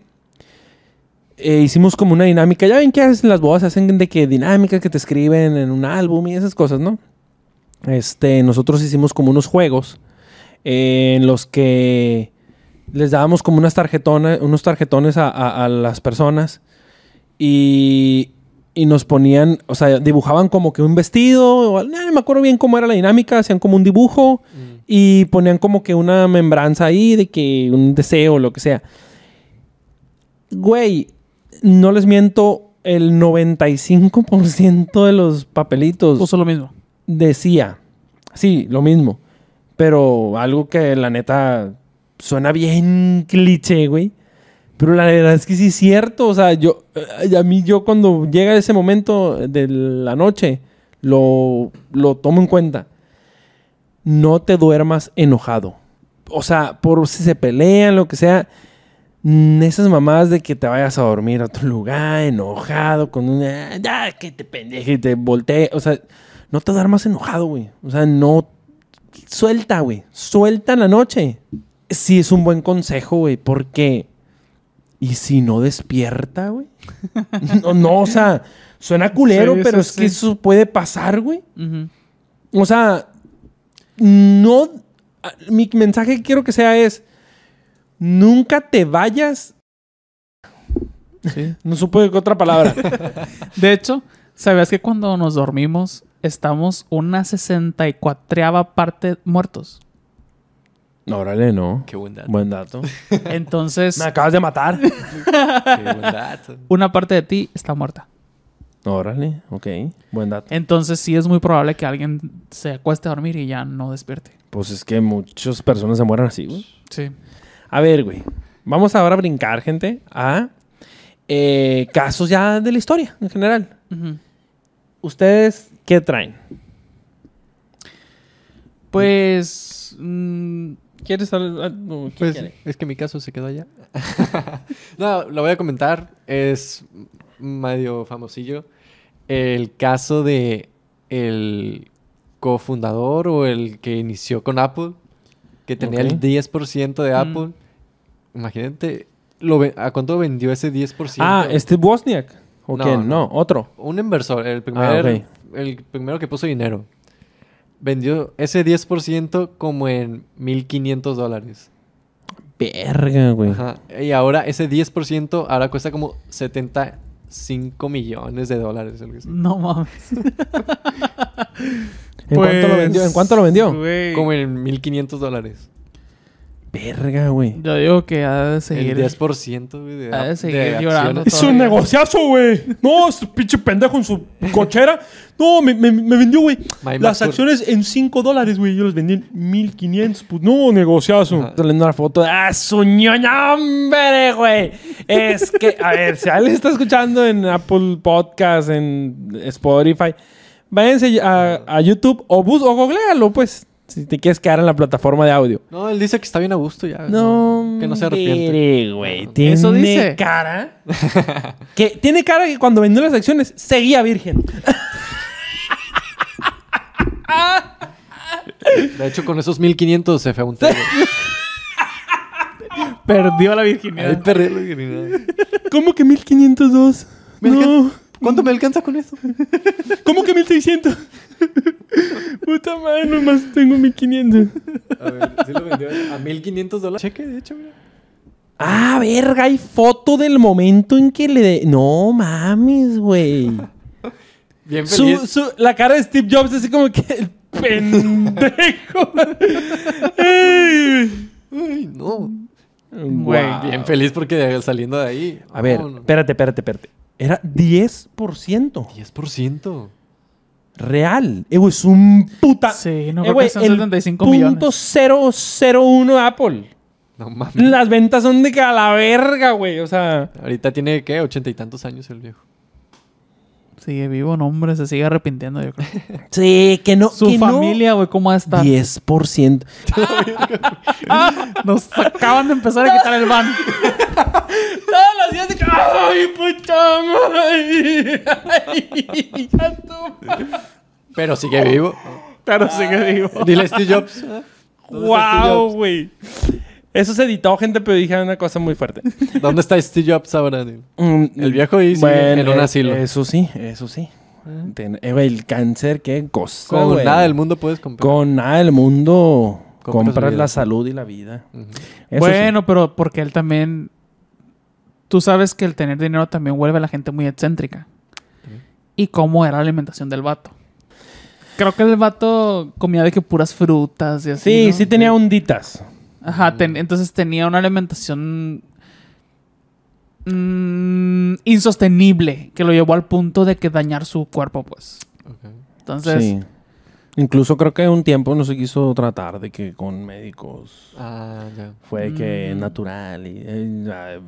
A: eh, hicimos como una dinámica. Ya ven que hacen las bodas, hacen de que dinámicas que te escriben en un álbum y esas cosas, ¿no? Este, nosotros hicimos como unos juegos eh, en los que les dábamos como unas tarjetones, unos tarjetones a, a- a las personas y, y nos ponían, o sea, dibujaban como que un vestido, o- no me acuerdo bien cómo era la dinámica, hacían como un dibujo y ponían como que una membranza ahí de que un deseo o lo que sea. Güey, no les miento, el 95% de los papelitos
C: Puso lo mismo.
A: decía, sí, lo mismo, pero algo que la neta suena bien cliché, güey. Pero la verdad es que sí es cierto, o sea, yo, eh, a mí yo cuando llega ese momento de la noche, lo, lo tomo en cuenta. No te duermas enojado. O sea, por si se pelean, lo que sea, mm, esas mamadas de que te vayas a dormir a otro lugar enojado con una... Ya, que te pendeje y te voltee. O sea, no te duermas enojado, güey. O sea, no... Suelta, güey. Suelta en la noche. Sí es un buen consejo, güey, porque... ¿Y si no despierta, güey? No, no, o sea, suena culero,
C: Sí,
A: pero
C: sí,
A: es que eso puede pasar, güey. O sea, no. Mi mensaje que quiero que sea es: nunca te vayas.
C: Sí.
A: No supe otra palabra.
C: De hecho, ¿sabías que cuando nos dormimos estamos una 64 parte muertos?
A: Órale, no.
B: Qué buen dato.
A: Buen dato.
C: Entonces,
A: Me acabas de matar.
B: Qué buen dato.
C: una parte de ti está muerta.
A: Órale, ok. Buen dato.
C: Entonces, sí es muy probable que alguien se acueste a dormir y ya no despierte.
A: Pues es que muchas personas se mueren así, güey.
C: Sí.
A: A ver, güey. Vamos ahora a brincar, gente, a eh, casos ya de la historia en general. ¿Ustedes qué traen?
C: Pues. mm,
A: ¿Quieres hablar? no, ¿quién
B: Pues
A: quiere?
B: es que mi caso se quedó allá. no, lo voy a comentar. Es medio famosillo. El caso de el cofundador o el que inició con Apple, que tenía
A: Ok.
B: el 10% de
C: Mm.
B: Apple. Imagínate, lo ve- ¿a cuánto vendió ese 10%?
A: Ah, este Bosniak. ¿O
B: No,
A: quién? No,
B: no.
A: otro.
B: Un inversor, el, primer,
A: Ah,
B: el primero que puso dinero. Vendió ese 10% como en 1.500 dólares.
A: Verga, güey.
B: Ajá. Y ahora ese 10% ahora cuesta como 75 millones de dólares. algo así.
C: no mames.
A: ¿En cuánto lo vendió? ¿En cuánto lo vendió?
C: Güey.
B: Como en 1.500 dólares.
A: Verga, güey.
C: Yo digo que ha de
B: El
C: seguir.
B: 10% güey, de,
C: Ha de
B: de
C: seguir llorando
B: acciones.
A: Es un negociazo, güey. No, este pinche pendejo en su cochera. No, me, me, me vendió, güey. Las acciones en 5 dólares, güey. Yo las vendí en 1500. Pues no, negociazo. Saliendo una foto de. ¡Ah, su ñoña, hombre, güey! Es que, a ver, si alguien está escuchando en Apple Podcast, en Spotify, váyanse a, a YouTube o, bus o googlealo, pues. Si te quieres quedar en la plataforma de audio.
B: No, él dice que está bien a gusto ya.
A: No,
B: Que no se arrepiente.
A: hombre, güey. Tiene
C: Eso dice.
A: cara. que tiene cara que cuando vendió las acciones seguía virgen.
B: De hecho, con esos 1500 se fue a un tele.
C: Perdió la virginidad.
B: perdí la virginidad.
A: ¿Cómo que 1502?
B: Me
A: No.
B: ¿Cuánto me alcanza con eso?
A: ¿Cómo que 1600? Puta madre, nomás tengo 1500.
B: A ver, sí lo vendió a 1500 dólares. Cheque, de hecho, mira.
A: Ah, verga, hay foto del momento en que le... de- No mames, güey.
B: Bien
A: Su,
B: feliz.
A: su- la cara de Steve Jobs así como que pendejo. Ay,
B: no.
C: Güey.
B: Bien feliz porque saliendo de ahí.
A: A ver,
B: no, no.
A: espérate, espérate, espérate. Era 10%.
B: 10%.
A: Real. Güey, es un puta...
C: Sí, no creo
A: güey,
C: que sean
A: el
C: 75
A: punto
C: millones.
A: 001 Apple.
B: No mames.
A: Las ventas son de que a la verga, güey. O sea...
B: Ahorita tiene, ¿qué? Ochenta y tantos años el viejo.
C: Sigue vivo, no, hombre, se sigue arrepintiendo, yo creo.
A: Sí, que no...
C: Su
A: que
C: familia, güey, ¿cómo va a estar?
A: 10%.
C: Nos acaban de empezar a quitar el ban.
A: Todos los días de que... ¡Ay, puta madre! Ay, ya tú.
B: Pero sigue vivo.
C: Pero sigue vivo.
B: Dile Steve Jobs. ¿eh? ¿Dónde está
A: ¡Wow, güey! Eso se editó, gente, pero dije una cosa muy fuerte.
B: ¿Dónde está Steve Jobs ahora?
A: Mm,
B: El viejo ahí sigue en un
A: eh,
B: asilo.
A: Eso sí, eso sí. Ten- eh, el cáncer, qué cosa,
B: Con
A: güey.
B: nada del mundo puedes comprar.
A: Con nada del mundo
B: Compras
A: la salud y la vida.
C: Bueno, pero porque él también. Tú sabes que el tener dinero también vuelve a la gente muy excéntrica. Y cómo era la alimentación del vato. Creo que el vato comía de que puras frutas y
A: sí.
C: así.
A: Sí,
C: ¿no?
A: sí tenía onditas.
C: Ajá, ten- entonces tenía una alimentación mm, insostenible que lo llevó al punto de que dañar su cuerpo, pues. Entonces,
A: sí. Incluso creo que un tiempo no se quiso tratar de que con médicos
B: Ah, ya.
A: fue que
C: Mm.
A: natural. Y, eh,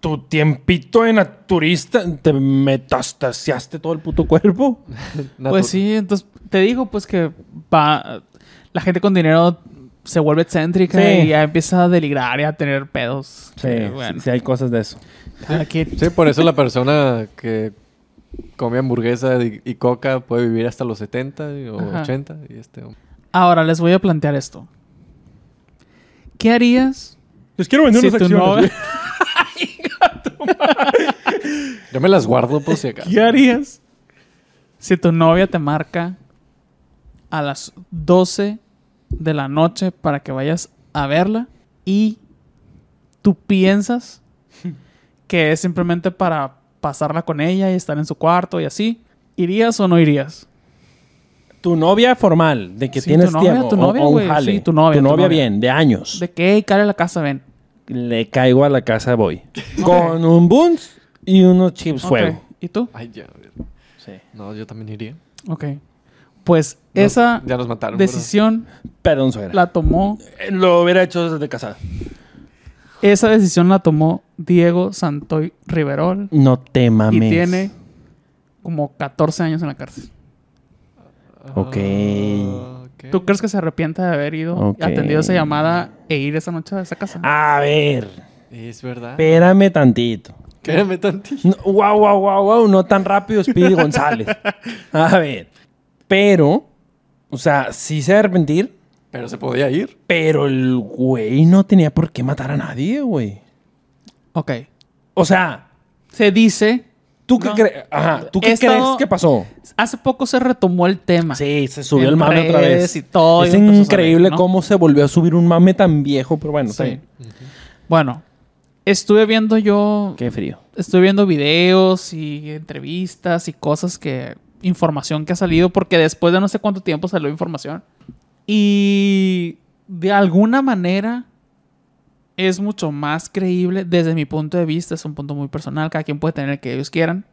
A: tu tiempito de naturista, te metastasiaste todo el puto cuerpo.
C: Pues sí, entonces te digo pues que va, la gente con dinero se vuelve excéntrica
A: Sí.
C: y ya empieza a deligrar y a tener pedos.
A: Sí,
C: Que, bueno,
A: sí hay cosas de eso.
B: Sí, por eso la persona que come hamburguesa y, y coca puede vivir hasta los 70 o
C: Ajá.
B: 80. Y este,
C: Ahora les voy a plantear esto. ¿Qué harías
A: Les quiero vender
C: si
A: unas acciones.
C: novia...
B: yo me las guardo por si acaso.
C: ¿Qué harías si tu novia te marca a las 12 de la noche para que vayas a verla y tú piensas que es simplemente para pasarla con ella y estar en su cuarto y así? ¿Irías o no irías?
A: Tu novia formal, de que
C: Sí,
A: tienes
C: tu novia,
A: tiempo.
C: tu novia,
A: o un
C: güey.
A: jale.
C: Sí, tu novia,
A: Tu
C: tu
A: novia
C: novia.
A: bien, de años.
C: ¿De qué? Cara a la casa, ven.
A: Le caigo a la casa, voy. Con un buns y unos chips fuego.
C: ¿Y tú?
B: Ay, ya. a ver.
A: Sí.
B: No, yo también iría.
C: Ok. Pues
B: Nos-
C: esa
B: ya nos mataron. ¿verdad?
C: decisión
A: Perdón, suegra.
C: la tomó
A: Eh, Lo hubiera hecho desde casada.
C: Esa decisión la tomó Diego Santoy Riverol
A: No te mames.
C: y tiene como 14 años en la cárcel.
A: Ok.
B: Ah, ok.
C: ¿Tú crees que se arrepiente de haber ido
A: Ok.
C: y atendido esa llamada e ir esa noche a esa casa?
A: A ver.
B: Es verdad.
A: Espérame tantito.
B: Quédame tantito.
A: No, wow, wow, wow, wow. No tan rápido, Speedy González. A ver. Pero, o sea, sí se va a arrepentir,
B: Pero se podía ir.
A: pero el güey no tenía por qué matar a nadie, güey.
C: Ok.
A: O sea,
C: Se dice,
A: ¿tú qué
C: No.
A: crees? Ajá, ¿tú qué crees que pasó?
C: hace poco se retomó el tema.
A: Sí, se subió el mame otra vez.
C: y todo, y
A: es
C: a
A: increíble
C: salir, ¿no?
A: cómo se volvió a subir un mame tan viejo, pero bueno,
C: Sí. Bueno, estuve viendo yo,
A: Qué frío.
C: estuve viendo videos y entrevistas y cosas que, información que ha salido, porque después de no sé cuánto tiempo salió información. Y de alguna manera es mucho más creíble desde mi punto de vista. Es un punto muy personal. Cada quien puede tener el que ellos quieran.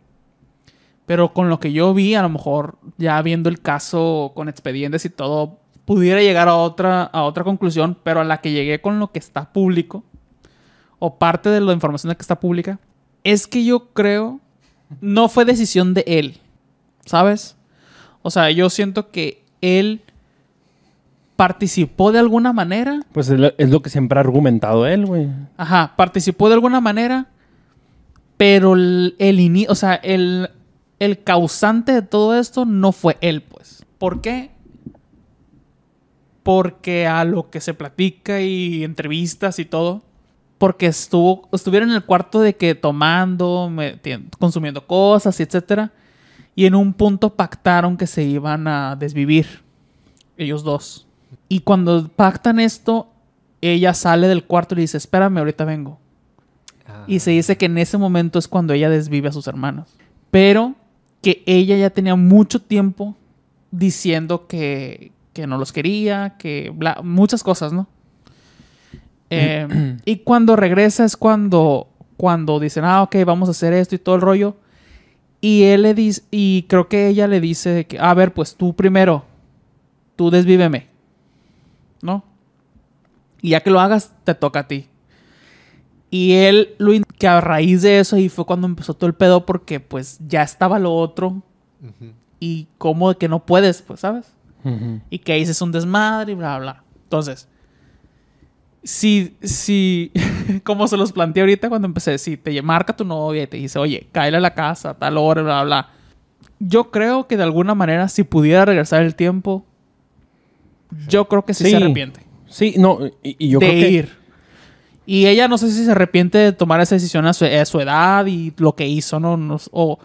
C: Pero con lo que yo vi, a lo mejor ya viendo el caso con expedientes y todo, pudiera llegar a otra, a otra conclusión, pero a la que llegué con lo que está público, o parte de la información que está pública, es que yo creo no fue decisión de él, ¿sabes? O sea, yo siento que él participó de alguna manera.
A: Pues es lo, que siempre ha argumentado él, güey.
C: Ajá, participó de alguna manera, pero el, el ini- o sea, el, el causante de todo esto no fue él, pues. ¿Por qué? Porque a lo que se platica y entrevistas y todo, porque estuvo, estuvieron en el cuarto de que tomando, consumiendo cosas y etcétera, y en un punto pactaron que se iban a desvivir, ellos dos. Y cuando pactan esto, ella sale del cuarto y le dice, espérame, ahorita vengo.
B: Ah.
C: Y se dice que en ese momento es cuando ella desvive a sus hermanos. Pero que ella ya tenía mucho tiempo diciendo que, que no los quería, que bla- muchas cosas, ¿no? Eh, y cuando regresa es cuando, cuando dicen, ah, ok, vamos a hacer esto y todo el rollo. Y él le dice, y creo que ella le dice que, a ver, pues tú primero, tú desvíveme, ¿no? Y ya que lo hagas, te toca a ti. Y él, lo que a raíz de eso, ahí fue cuando empezó todo el pedo, porque pues ya estaba lo otro. Y como de que no puedes, pues, ¿sabes? Y que dices un desmadre y bla, bla. Entonces, si, si, como se los planteé ahorita cuando empecé, si te marca tu novia y te dice, oye, cáele a la casa tal hora, bla, bla. Yo creo que de alguna manera, si pudiera regresar el tiempo, yo creo que sí,
A: Sí.
C: se arrepiente
A: Sí, no, y, y yo
C: de
A: creo que...
C: ir. Y ella no sé si se arrepiente de tomar esa decisión a su, a su edad y lo que hizo, ¿no? No o,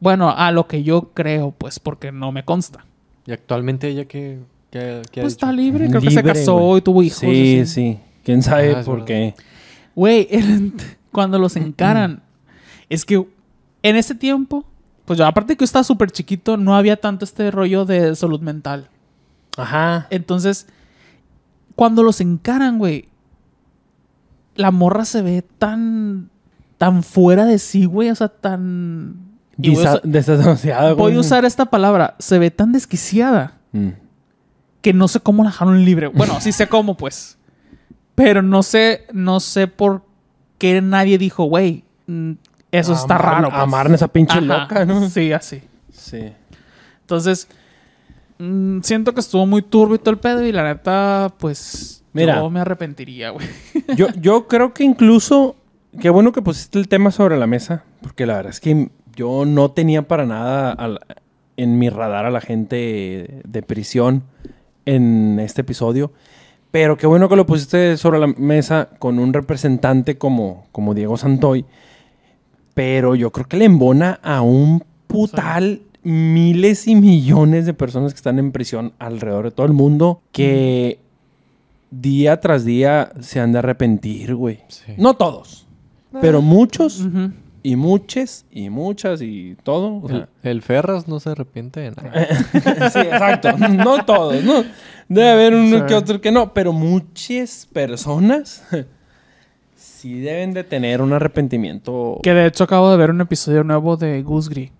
C: bueno, a lo que yo creo, pues, porque no me consta.
B: Y actualmente ella que...
C: Pues está libre, creo que se casó y tuvo hijos.
A: Sí,
C: así.
A: sí. ¿Quién sabe
B: Ah,
A: por
B: verdad.
A: qué?
C: Güey, cuando los encaran, es que en ese tiempo, pues yo aparte que yo estaba súper chiquito, no había tanto este rollo de salud mental.
A: Ajá.
C: Entonces, cuando los encaran, güey, la morra se ve tan, tan fuera de sí, güey, o sea, tan... y voy a usar esta palabra, se ve tan desquiciada
A: Mm.
C: Que no sé cómo la dejaron libre. Bueno, sí sé cómo, pues. Pero no sé, no sé por qué nadie dijo, güey, mm, eso está raro. pues".
A: Amarme esa pinche
C: Ajá,
A: loca, ¿no?
C: Sí, así.
A: Sí.
C: Entonces, mm, siento que estuvo muy turbio y todo el pedo y la neta, pues,
A: Mira.
C: yo me arrepentiría, güey.
A: Yo, yo creo que incluso... Qué bueno que pusiste el tema sobre la mesa. Porque la verdad es que yo no tenía para nada al- en mi radar a la gente de prisión en este episodio. Pero qué bueno que lo pusiste sobre la mesa con un representante como, como Diego Santoy. Pero yo creo que le embona a un putal miles y millones de personas que están en prisión alrededor de todo el mundo que día tras día se han de arrepentir, güey.
B: Sí.
A: No todos, pero muchos. Y muchas y muchas y todo. o sea,
B: El, el Ferras no se arrepiente de nada.
A: sí, exacto. No todos, ¿no? Debe haber uno
C: Sí.
A: que otro que no, pero muchas personas sí deben de tener un arrepentimiento.
C: Que de hecho acabo de ver un episodio nuevo de Goose Gris.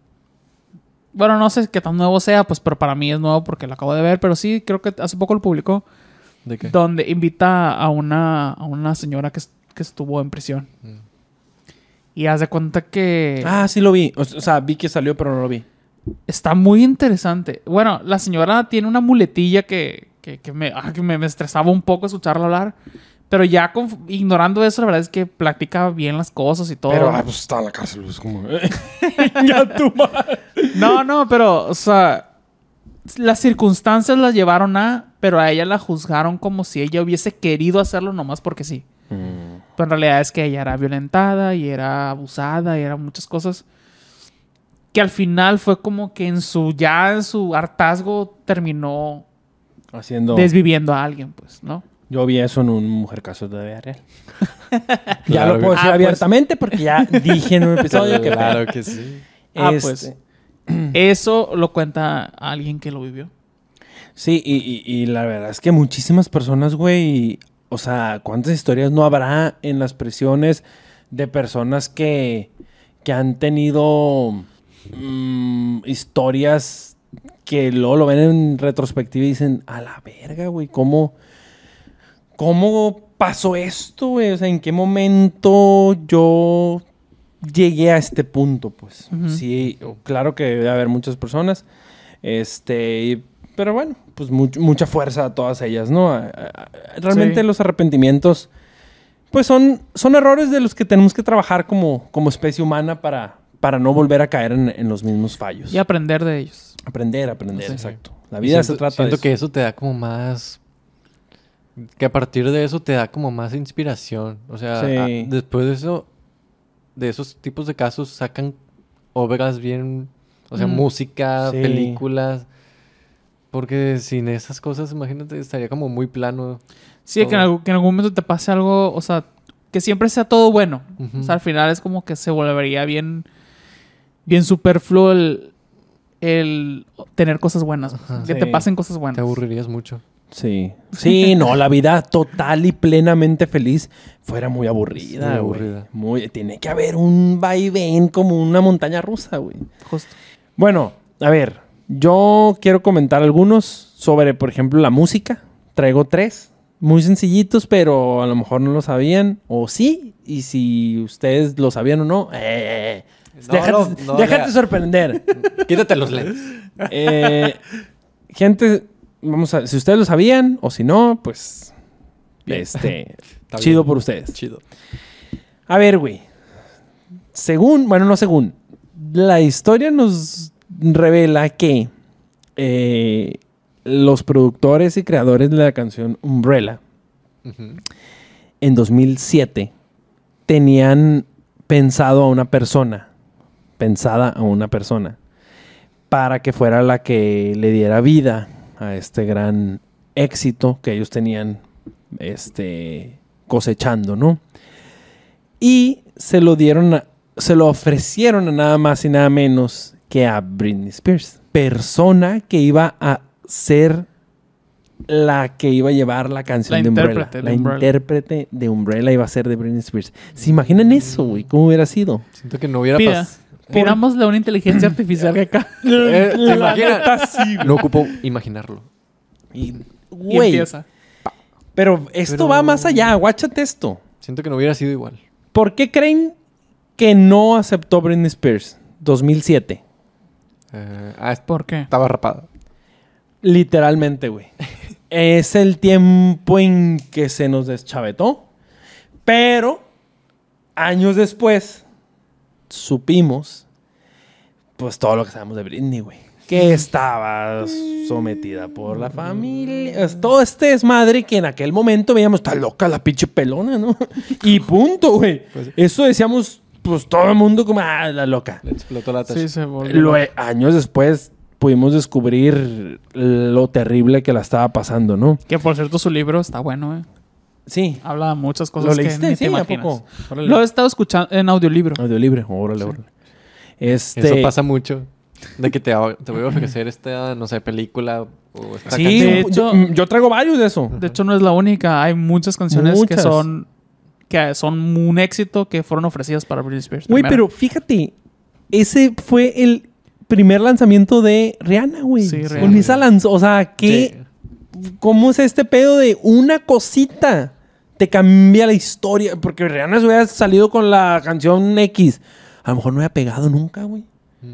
C: Bueno, no sé qué tan nuevo sea, pues, pero para mí es nuevo porque lo acabo de ver. Pero sí, creo que hace poco lo publicó.
B: ¿De qué?
C: Donde invita a una, a una señora que, que estuvo en prisión.
B: Mm.
C: Y haz de cuenta que
A: Ah, sí lo vi. O, sea, vi que salió, pero no lo vi.
C: está muy interesante. Bueno, la señora tiene una muletilla que, que, que me, ah, que me, me estresaba un poco escucharla hablar. Pero ya conf- ignorando eso, la verdad es que platica bien las cosas y todo.
A: Pero, ah, pues está en la cárcel, es como... ya tu madre.
C: No, no, pero, o sea, las circunstancias las llevaron a, pero a ella la juzgaron como si ella hubiese querido hacerlo nomás porque sí.
A: Mm.
C: Pero en realidad es que ella era violentada y era abusada y eran muchas cosas que al final fue como que en su, ya en su hartazgo terminó
A: Haciendo...
C: desviviendo a alguien, pues, ¿no?
A: Yo vi eso en un Mujer Caso de vida real. ya
B: Claro
A: lo puedo decir
C: Ah, pues.
A: abiertamente porque ya dije en un episodio que...
B: Claro que sí.
C: Ah,
A: Este,
C: pues. Eso lo cuenta alguien que lo vivió.
A: Sí, y, y- y la verdad es que muchísimas personas, güey, o sea, ¿cuántas historias no habrá en las prisiones de personas que, que han tenido mm, historias que luego lo ven en retrospectiva y dicen, a la verga, güey, ¿cómo, ¿cómo pasó esto, güey? O sea, ¿en qué momento yo llegué a este punto, pues? Sí, claro que debe haber muchas personas, este, pero bueno, pues much- mucha fuerza a todas ellas, ¿no? A- a- Realmente
C: Sí.
A: los arrepentimientos, pues son, son errores de los que tenemos que trabajar como, como especie humana para, para no volver a caer en, en los mismos fallos.
C: Y aprender de ellos.
A: Aprender, aprender,
C: Sí.
A: exacto. La vida se trata
B: Siento
A: de
B: que
A: eso.
B: eso te da como más... Que a partir de eso te da como más inspiración. O sea,
A: Sí.
B: a- después de eso... De esos tipos de casos sacan obras bien... O sea,
C: Mm.
B: música,
A: Sí.
B: películas... Porque sin esas cosas, imagínate, estaría como muy plano.
C: Sí, que en, algún, que en algún momento te pase algo, o sea, que siempre sea todo bueno. O sea, al final es como que se volvería bien, bien superfluo el, el tener cosas buenas.
B: Ajá.
C: Que
A: Sí.
C: te pasen cosas
B: Te
C: buenas.
B: aburrirías mucho.
A: Sí. Sí, no, la vida total y plenamente feliz fuera muy aburrida,
B: Muy aburrida.
A: Muy, tiene que haber un vaivén como una montaña rusa, güey.
C: Justo.
A: Bueno, a ver, yo quiero comentar algunos sobre, por ejemplo, la música. Traigo tres, muy sencillitos, pero a lo mejor no lo sabían, o sí, y si ustedes lo sabían o no, eh,
B: No,
A: déjate,
B: no, no,
A: déjate sorprender.
B: Quítate los lentes.
A: Eh, gente, vamos a, si ustedes lo sabían o si no, pues,
B: Bien.
A: este, chido
B: bien.
A: por ustedes.
B: Chido.
A: A ver, güey. Según, bueno, no según. La historia nos revela que eh, los productores y creadores de la canción Umbrella en 2007 tenían pensado a una persona, pensada a una persona, para que fuera la que le diera vida a este gran éxito que ellos tenían este, cosechando, ¿no? Y se lo dieron, a- se lo ofrecieron a nada más y nada menos que a Britney Spears, persona que iba a ser la que iba a llevar la canción
C: La
A: de Umbrella.
C: intérprete de
A: la
C: Umbrella.
A: intérprete de Umbrella iba a ser de Britney Spears. ¿Se imaginan eso, güey? ¿Cómo hubiera sido?
B: Siento que no hubiera pasado.
C: pidámosle a una inteligencia artificial que acá.
B: Eh, ¿te
A: sí, güey.
B: No ocupo imaginarlo.
A: Y,
C: Y
A: güey,
C: empieza.
A: pero esto
B: Pero-
A: va más allá. Guáchate esto.
B: Siento que no hubiera sido igual.
A: ¿Por qué creen que no aceptó Britney Spears? 2007.
B: Eh, ah,
C: ¿Por qué?
B: estaba rapada.
A: Literalmente, güey. es el tiempo en que se nos deschavetó. Pero años después supimos pues todo lo que sabemos de Britney, güey. Que estaba sometida por la familia. Es todo este desmadre que en aquel momento veíamos, está loca la pinche pelona, ¿no? y punto, güey.
B: Pues.
A: Eso decíamos, pues todo el mundo como, ah, la loca.
B: Le explotó la tacha.
C: Sí, se volvió.
A: Lo- años después pudimos descubrir lo terrible que la estaba pasando, ¿no?
C: Que por cierto, su libro está bueno, eh.
A: Sí.
C: Habla de muchas
A: ¿Lo
C: cosas que
A: leíste?
C: ni te
A: Sí, ¿a
C: imaginas.
A: poco?
C: Lo he estado escuchando en audiolibro.
A: Audiolibre, órale, órale. Este...
B: Eso pasa mucho. De que te, te voy a ofrecer esta, no sé, película o esta
A: Sí,
C: De
B: canción.
C: hecho-
A: yo, yo traigo varios de eso.
C: De hecho, no es la única. Hay muchas canciones que son que son un éxito que fueron ofrecidas para Britney Spears.
A: Güey, pero fíjate, ese fue el primer lanzamiento de Rihanna, güey.
C: Sí,
A: Con
C: Rihanna.
A: esa lanzó, o sea, ¿qué, ¿cómo es este pedo de una cosita te cambia la historia? Porque Rihanna se hubiera salido con la canción X. A lo mejor no hubiera pegado nunca, güey.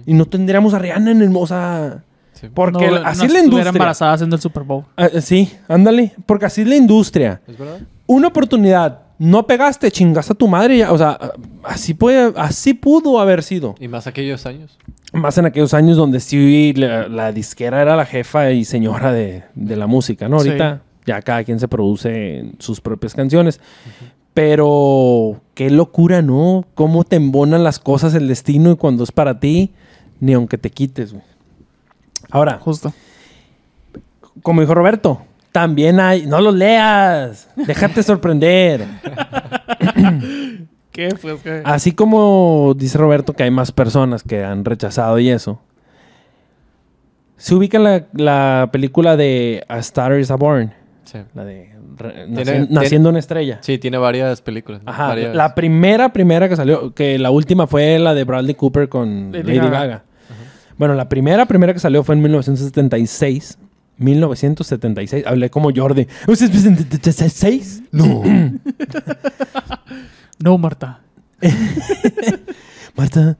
A: Y no tendríamos a Rihanna en el... O sea...
B: Sí.
A: Porque
C: No,
A: así
C: no
A: es la
C: estuviera
A: industria.
C: embarazada haciendo el Super Bowl.
A: Ah, sí, ándale. Porque así es la industria.
B: ¿Es verdad?
A: Una oportunidad. No pegaste, chingaste a tu madre. ya. O sea, así, puede, así pudo haber sido.
B: Y más aquellos años.
A: Más en aquellos años donde sí la, la disquera era la jefa y señora de, de la música, ¿no?
C: Sí.
A: Ahorita ya cada quien se produce sus propias canciones. Pero qué locura, ¿no? Cómo te embonan las cosas el destino y cuando es para ti, ni aunque te quites, güey. Ahora,
C: Justo.
A: como dijo Roberto, también hay... No los leas, déjate sorprender.
C: ¿Qué? Pues.
A: Así como dice Roberto que hay más personas que han rechazado y eso. Se ubica la, la película de A Star is a Born.
B: Sí.
A: La de re-
B: Tiene-
A: Naciendo una estrella.
B: Sí, tiene varias películas.
A: Ajá,
B: Varias-
A: la primera, primera que salió, que la última fue la de Bradley Cooper con
C: Lady
A: Lady,
C: Gaga.
A: Gaga. Bueno, la primera, primera que salió fue en 1976. 1976. Hablé como Jordi. ¿1976? No.
C: No, Marta.
A: Marta,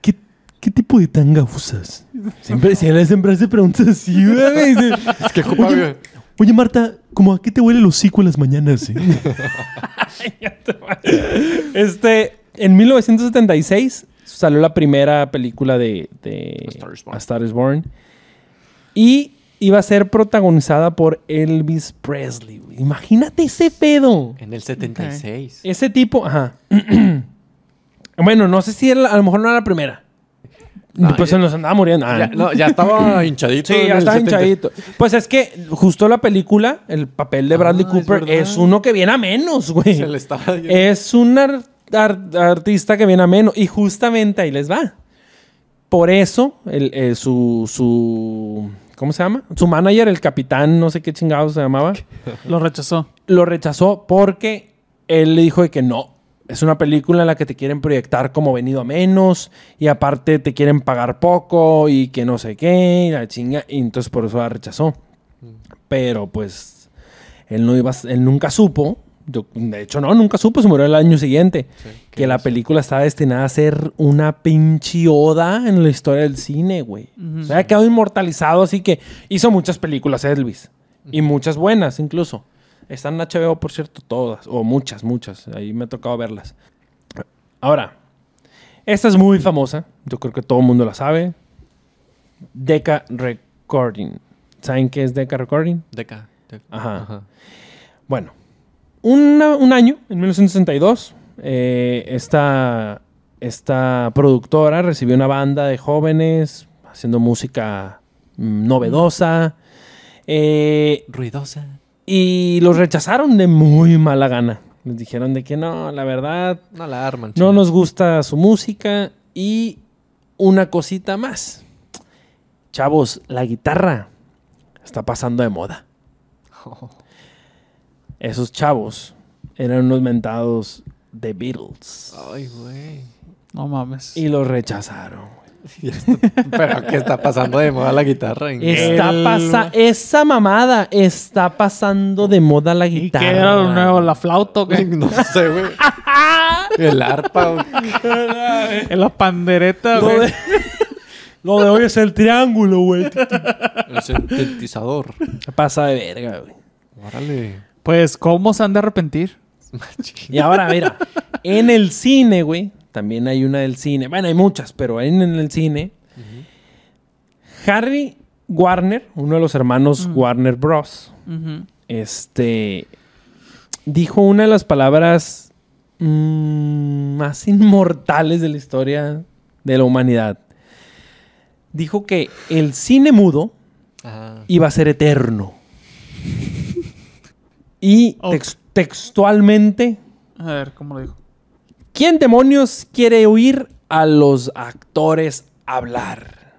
A: ¿qué, qué tipo de tanga usas? Siempre, siempre, siempre hace preguntas así, güey.
B: Es que ocupa-
A: Oye, oye, Marta, ¿cómo a qué te huele el hocico en las mañanas? eh?" este, en 1976 salió la primera película de, de
B: A Star is Born.
A: A Star is Born. Y iba a ser protagonizada por Elvis Presley. güey. Imagínate ese pedo.
B: En el 76.
A: Ese tipo, ajá. bueno, no sé si a lo mejor no era la primera.
B: No,
A: pues
B: ya-
A: se nos andaba muriendo. Ah,
B: Ya, no, ya estaba hinchadito.
A: Sí, ya estaba
B: 70.
A: hinchadito. Pues es que justo la película, el papel de Bradley
B: Ah, es
A: Cooper, es, uno que viene a menos, güey.
B: Se le estaba...
A: Es un ar- ar- artista que viene a menos. Y justamente ahí les va. Por eso, el, eh, su, su. ¿Cómo se llama? Su manager, el capitán, no sé qué chingados se llamaba,
C: Lo rechazó.
A: lo rechazó porque él le dijo de que no. Es una película en la que te quieren proyectar como venido a menos y aparte te quieren pagar poco y que no sé qué, y la chinga. Y entonces por eso la rechazó. Pero pues él no iba, a- él nunca supo. Yo- de hecho, no, nunca supo, se murió el año siguiente.
B: Sí,
A: que la película estaba destinada a ser una pinche oda en la historia del cine, güey. O sea, ha quedado inmortalizado, así que hizo muchas películas Elvis. Y muchas buenas, incluso. Están en HBO, por cierto, todas. O muchas, muchas. Ahí me ha tocado verlas. Ahora, esta es muy famosa. Yo creo que todo el mundo la sabe. Decca Recording. ¿Saben qué es Decca Recording?
B: Deca. Deca.
A: Ajá. Bueno, una- un año, en 1962, eh, esta, esta productora recibió una banda de jóvenes haciendo música mm, novedosa eh,
B: Ruidosa.
A: y los rechazaron de muy mala gana. Les dijeron de que no, la verdad,
B: No la arman.
A: no nos gusta su música y una cosita más. Chavos, la guitarra está pasando de moda. Esos chavos eran unos mentados de Beatles.
B: Ay, güey.
C: No mames.
A: Y los rechazaron.
B: Pero ¿qué está pasando de moda la guitarra?
A: Está pasa esa mamada está pasando de moda la
C: ¿Y qué
A: guitarra.
C: era lo nuevo? ¿La flauta o qué?
B: No sé, güey. El arpa. güey.
C: En la pandereta,
A: Lo
C: güey.
A: de, lo de hoy es el triángulo, güey.
B: El sintetizador.
A: Pasa de verga, güey.
B: Órale.
C: Pues, ¿cómo se han de arrepentir?
A: Y ahora, mira, en el cine, güey, también hay una del cine. Bueno, hay muchas, pero en, en el cine, Harry Warner, uno de los hermanos
C: Mm.
A: Warner Bros., este, dijo una de las palabras mm, más inmortales de la historia de la humanidad. Dijo que el cine mudo
B: Ajá.
A: iba a ser eterno. Y tex- textualmente
C: A ver, ¿cómo lo dijo?
A: ¿Quién demonios quiere oír a los actores hablar?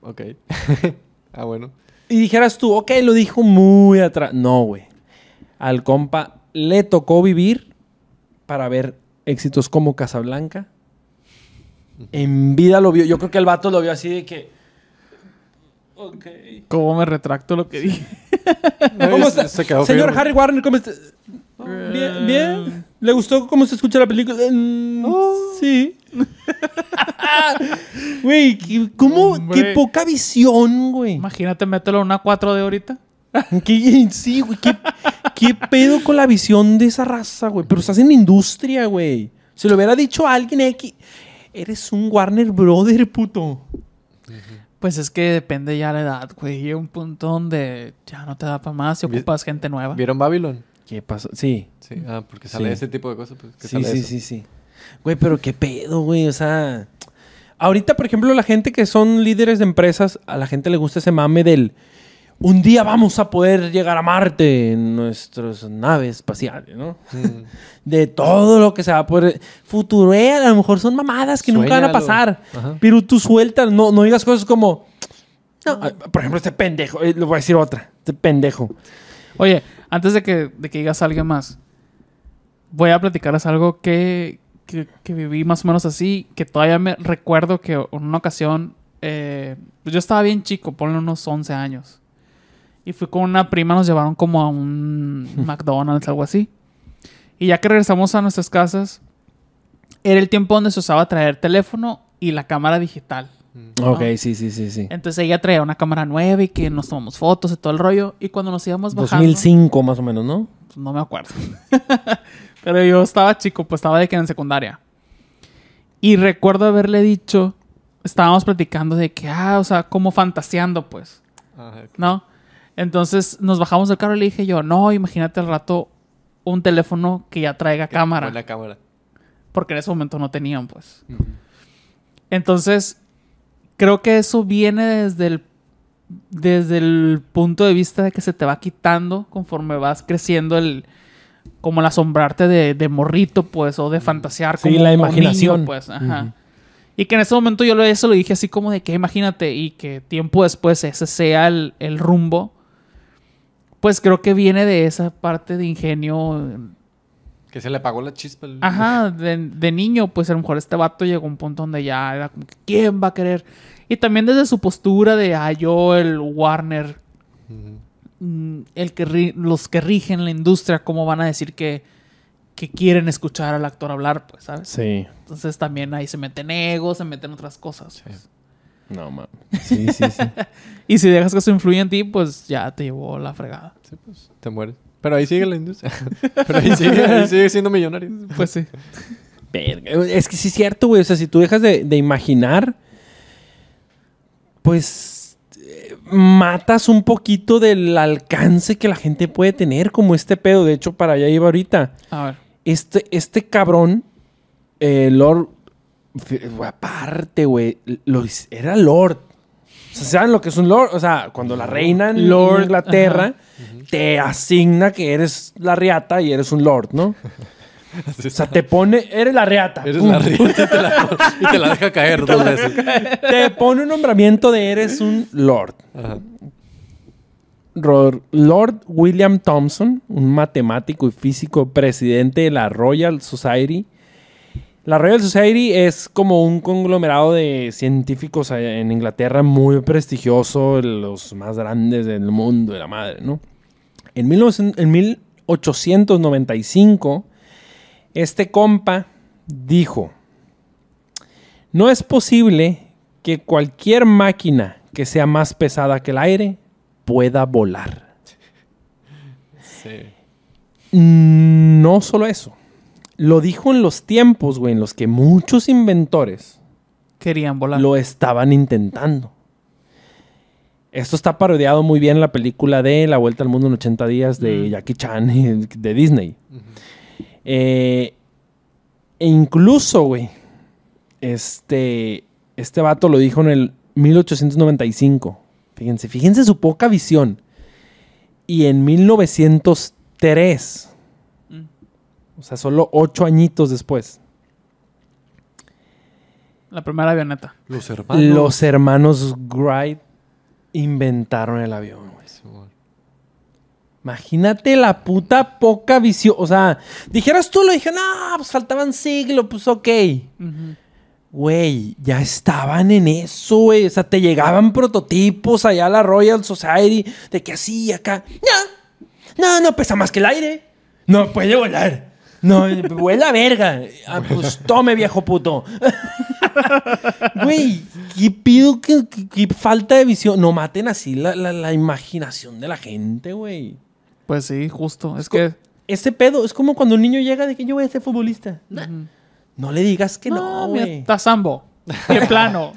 B: Ok. ah, bueno.
A: Y dijeras tú, ok, lo dijo muy atrás. No, güey. Al compa le tocó vivir para ver éxitos como Casablanca. En vida lo vio. Yo creo que el vato lo vio así de que. Ok.
C: ¿Cómo me retracto lo que dije?
A: ¿Cómo
B: Se-
A: está?
B: se quedó
A: Señor
B: firme.
A: Harry Warner, ¿cómo está? Bien, bien. ¿Le gustó cómo se escucha la película? Mm, Sí. Güey, ¿qué- ¿cómo?
C: Hombre.
A: Qué poca visión, güey.
C: Imagínate mételo en una 4 de ahorita.
A: ¿Qué- Sí, güey. ¿Qué, qué pedo con la visión de esa raza, güey? Pero estás en industria, güey. Se lo hubiera dicho a alguien X. Eres un Warner Brother, puto.
C: Pues es que depende ya la edad, güey. Llega un punto donde ya no te da para más y ocupas gente nueva.
B: ¿Vieron Babylon?
A: ¿Qué pasó? Sí.
B: Sí. Ah, porque sale
A: Sí.
B: ese tipo de cosas. Pues, que
A: Sí,
B: sale
A: sí,
B: eso.
A: sí, sí. Güey, pero qué pedo, güey. O sea, ahorita, por ejemplo, la gente que son líderes de empresas, a la gente le gusta ese mame del un día vamos a poder llegar a Marte en nuestras naves espaciales, ¿no?
B: Mm.
A: De todo lo que se va a poder. Futuré, a lo mejor son mamadas que nunca van a pasar.
B: Ajá.
A: Pero tú sueltas, no, no digas cosas como. No, por ejemplo, este pendejo, eh, le voy a decir otra. Este pendejo.
C: Oye, antes de que, de que digas a alguien más, voy a platicarles algo que, que, que viví más o menos así, que todavía me recuerdo que en una ocasión, eh, pues yo estaba bien chico, ponle unos 11 años. Y fui con una prima, nos llevaron como a un McDonald's, algo así. Y ya que regresamos a nuestras casas, era el tiempo donde se usaba traer teléfono y la cámara digital.
A: Ok, sí, sí, sí, sí.
C: Entonces ella traía una cámara nueva y que nos tomamos fotos y todo el rollo. Y cuando nos íbamos bajando...
A: 2005 más o menos, ¿no?
C: Pues, no me acuerdo. Pero yo estaba chico, pues estaba de que en secundaria. Y recuerdo haberle dicho, estábamos platicando de que, ah, o sea, como fantaseando, pues,
B: Ajá.
C: ¿no? Entonces nos bajamos del carro y le dije yo, no, imagínate al rato un teléfono que ya traiga cámara.
B: Buena cámara.
C: Porque en ese momento no tenían, pues. Entonces, creo que eso viene desde el, desde el punto de vista de que se te va quitando conforme vas creciendo el como el asombrarte de, de morrito, pues, o de fantasear
A: Sí,
C: como
A: la imaginación.
C: niño, pues, ajá. Y que en ese momento yo lo, eso lo dije así como de que imagínate y que tiempo después ese sea el, el rumbo, pues creo que viene de esa parte de ingenio
B: Que se le apagó la chispa.
C: Ajá, de, de niño, pues a lo mejor este vato llegó a un punto donde ya era como que, ¿quién va a querer? Y también desde su postura de, ah, yo, el Warner, mm, el que ri- los que rigen la industria, ¿cómo van a decir que, que quieren escuchar al actor hablar? Pues, ¿sabes?
A: Sí.
C: Entonces también ahí se meten egos, se meten otras cosas. pues.
A: No, mames. Sí, sí, sí.
C: Y si dejas que eso influya en ti, pues ya te llevó la fregada.
B: Sí, pues, te mueres. Pero ahí sigue la industria. Pero ahí sigue, ahí sigue siendo millonario.
C: Pues sí.
A: Verga, Es que sí es cierto, güey. O sea, si tú dejas de, de imaginar, pues eh, matas un poquito del alcance que la gente puede tener como este pedo. De hecho, para allá iba ahorita.
C: A ver.
A: Este, este cabrón, eh, Lord, aparte, güey, era Lord. O sea, ¿saben lo que es un Lord? O sea, cuando la reina en
C: Lord,
A: Inglaterra te asigna que eres la riata y eres un Lord, ¿no? O sea, te pone, eres la riata.
B: Eres la riata y te la, y te la deja caer dos veces.
A: Te pone un nombramiento de eres un Lord.
B: Ajá.
A: Lord William Thompson, un matemático y físico presidente de la Royal Society. La Royal Society es como un conglomerado de científicos allá en Inglaterra muy prestigioso, los más grandes del mundo de la madre, ¿no? En, 1900 en 1895, este compa dijo, no es posible que cualquier máquina que sea más pesada que el aire pueda volar.
B: Sí.
A: No solo eso. Lo dijo en los tiempos, güey, en los que muchos inventores
C: Querían volar.
A: lo estaban intentando. Esto está parodiado muy bien en la película de La Vuelta al Mundo en 80 días de
C: Mm.
A: Jackie Chan y de Disney. Eh, e incluso, güey, este, este vato lo dijo en el 1895. Fíjense, fíjense su poca visión. Y en 1903,
C: Mm.
A: O sea, solo ocho añitos después,
C: La primera avioneta.
B: Los hermanos.
A: los hermanos Wright inventaron el avión, güey. Imagínate la puta poca visión. O sea, dijeras tú, lo dije, no, pues faltaban siglos, pues ok.
C: Ujú.
A: Güey, ya estaban en eso, güey. O sea, te llegaban prototipos allá a la Royal Society de que así, acá. No, no, no pesa más que el aire. No puede volar. No, vuela verga. Ah, pues tome, viejo puto. Güey, ¿qué pido? ¿Qué, qué- qué falta de visión? No maten así la, la- la imaginación de la gente, güey.
C: Pues sí, justo. Es que.
A: Este pedo es como cuando un niño llega de que yo voy a ser futbolista. No le digas que no,
C: mira,
A: güey.
C: Está Sambo. Qué plano.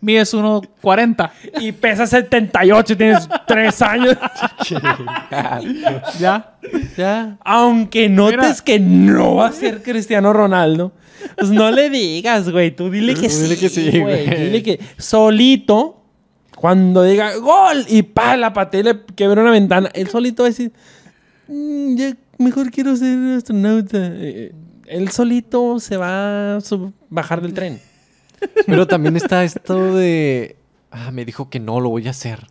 C: Mides 1.40.
A: y pesa 78 y tienes 3 años.
C: Ya.
B: Ya.
A: Aunque notes
C: Mira.
A: que no va a ser Cristiano Ronaldo, pues no le digas, güey. Tú dile que sí.
B: dile que sí,
A: güey.
B: güey.
A: Dile que solito, cuando diga gol y pa, la patea y le quebra una ventana, él solito va a decir, "Mm, ya mejor quiero ser astronauta. Eh, Él solito se va a sub- bajar del tren.
B: Pero también está esto de. Ah, me dijo que no, lo voy a hacer.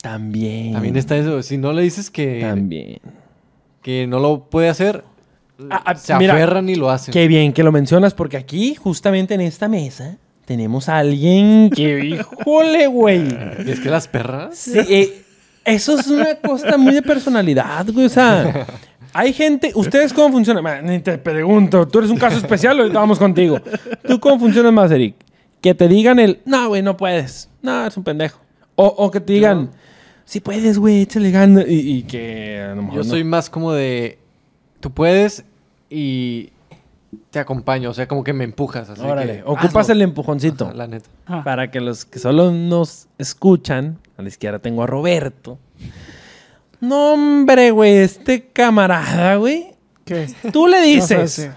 A: También.
B: También está eso. Si no le dices que,
A: También.
B: que no lo puede hacer,
A: Ah, ah,
B: se
A: mira,
B: aferran y lo hacen.
A: Qué bien que lo mencionas, porque aquí, justamente en esta mesa, tenemos a alguien que, híjole, güey.
B: Y es que las perras.
A: Sí, eh, eso es una cosa muy de personalidad, güey. O sea, hay gente. ¿Ustedes cómo funcionan? Ni te pregunto. Tú eres un caso especial, ahorita vamos contigo. ¿Tú cómo funcionas más, Eric? Que te digan el. No, güey, no puedes. No, es un pendejo. O, o que te digan. Sí puedes, güey, échale ganas. Y, y que a lo mejor
B: Yo
A: no.
B: soy más como de. Tú puedes y te acompaño. O sea, como que me empujas. Así
A: Órale,
B: que,
A: ocupas
B: hazlo.
A: el empujoncito.
B: Ajá, la neta.
C: Ah.
A: Para que los que solo nos escuchan, a la izquierda tengo a Roberto. No, hombre, güey, este camarada, güey.
C: ¿Qué?
A: Tú le dices.
C: No sé, sí.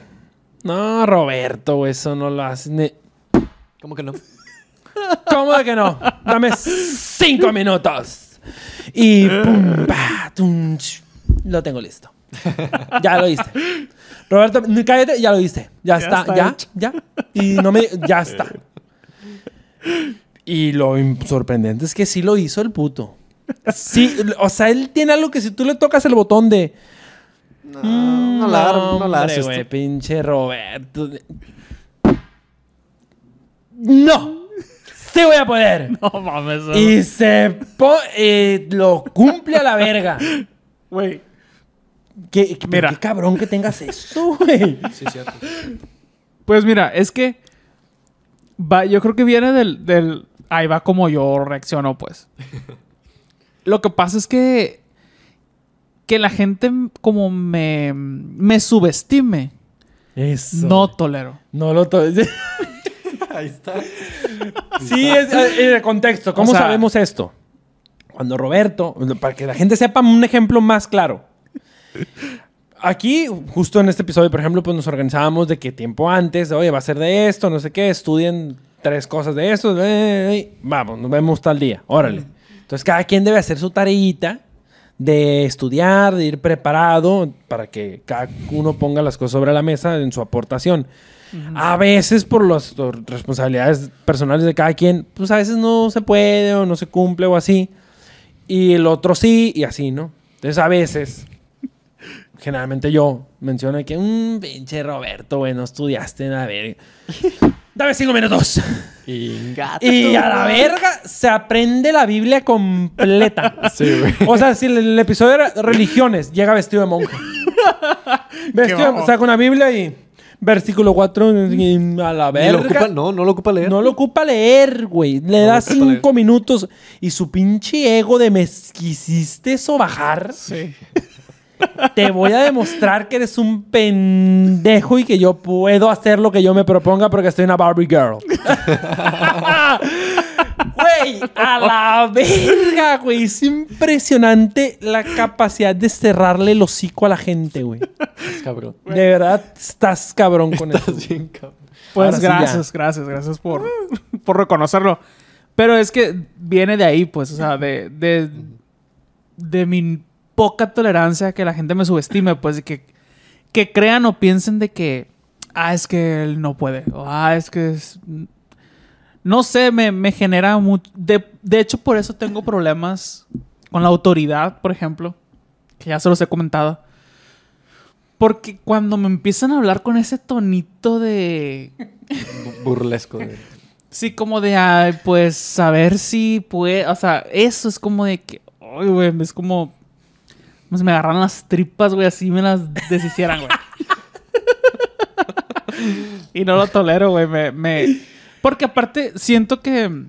A: No, Roberto, güey, eso no lo haces. ni-
B: ¿Cómo que no?
A: ¿Cómo de que no? Dame cinco minutos. Y pum, pa, tum, ch, lo tengo listo. Ya lo hice. Roberto, no, cállate, ya lo hice. Ya,
C: Ya
A: está,
C: está
A: ya,
C: hecho.
A: ya. Y no me. Ya está. Y lo sorprendente es que sí lo hizo el puto. Sí, o sea, él tiene algo que si tú le tocas el botón de.
B: No, no la, no la
A: hombre,
B: haces. tú.
A: pinche Roberto. No. Sí voy a poder.
C: No mames.
A: Y se po y lo cumple a la verga.
C: Güey.
A: ¿Qué, qué,
C: Mira.
A: qué cabrón que tengas esto, güey.
B: Sí, cierto.
C: Pues mira, es que. Va, yo creo que viene del, del. Ahí va como yo reacciono, pues. Lo que pasa es que. Que la gente como me. Me subestime.
A: Eso.
C: No tolero.
A: No lo to-
B: Ahí está.
A: Sí, es, es el contexto. ¿Cómo
C: O sea-
A: sabemos esto? Cuando Roberto, para que la gente sepa un ejemplo más claro. Aquí, justo en este episodio, por ejemplo, pues nos organizábamos de que tiempo antes, oye, va a ser de esto, no sé qué, estudien tres cosas de esto, eh, eh, vamos, nos vemos tal día, órale. Entonces cada quien debe hacer su tareita de estudiar, de ir preparado para que cada uno ponga las cosas sobre la mesa en su aportación. A veces por las responsabilidades personales de cada quien, pues a veces no se puede o no se cumple o así. Y el otro sí y así, ¿no? Entonces a veces, generalmente yo menciono que, un pinche Roberto, güey, no estudiaste nada, ver. Dame cinco minutos.
B: Ingato.
A: Y a la verga se aprende la Biblia completa.
B: Sí, güey.
A: O sea, si el, el episodio era religiones, llega vestido de monje. vestido,
C: mamón.
A: saca una Biblia y versículo 4 a la verga.
B: lo ocupa, no, no lo ocupa leer.
A: No lo ocupa leer, güey. Le
B: No
A: da cinco minutos y su pinche ego de me quisiste eso bajar.
C: Sí.
A: Te voy a demostrar que eres un pendejo y que yo puedo hacer lo que yo me proponga porque estoy una Barbie Girl. Güey, a la verga, güey. Es impresionante la capacidad de cerrarle el hocico a la gente, güey.
B: Es cabrón.
A: De verdad, estás cabrón con eso.
B: Estás bien cabrón.
C: Pues
A: Ahora sí ya.
C: gracias, gracias, gracias por, por reconocerlo. Pero es que viene de ahí, pues, o sea, de, de, de mi poca tolerancia a que la gente me subestime, pues, que, que crean o piensen de que, ah, es que él no puede, o ah, es que es... No sé, me, me genera mucho... De, de hecho, por eso tengo problemas con la autoridad, por ejemplo, que ya se los he comentado. Porque cuando me empiezan a hablar con ese tonito de...
B: Bu- Burlesco.
C: Sí, como de, ay, pues, saber si puede, o sea, eso es como de que, ay, güey, es como si me agarran las tripas, güey, así me las deshicieran, güey. y no lo tolero, güey, me, me, porque aparte siento que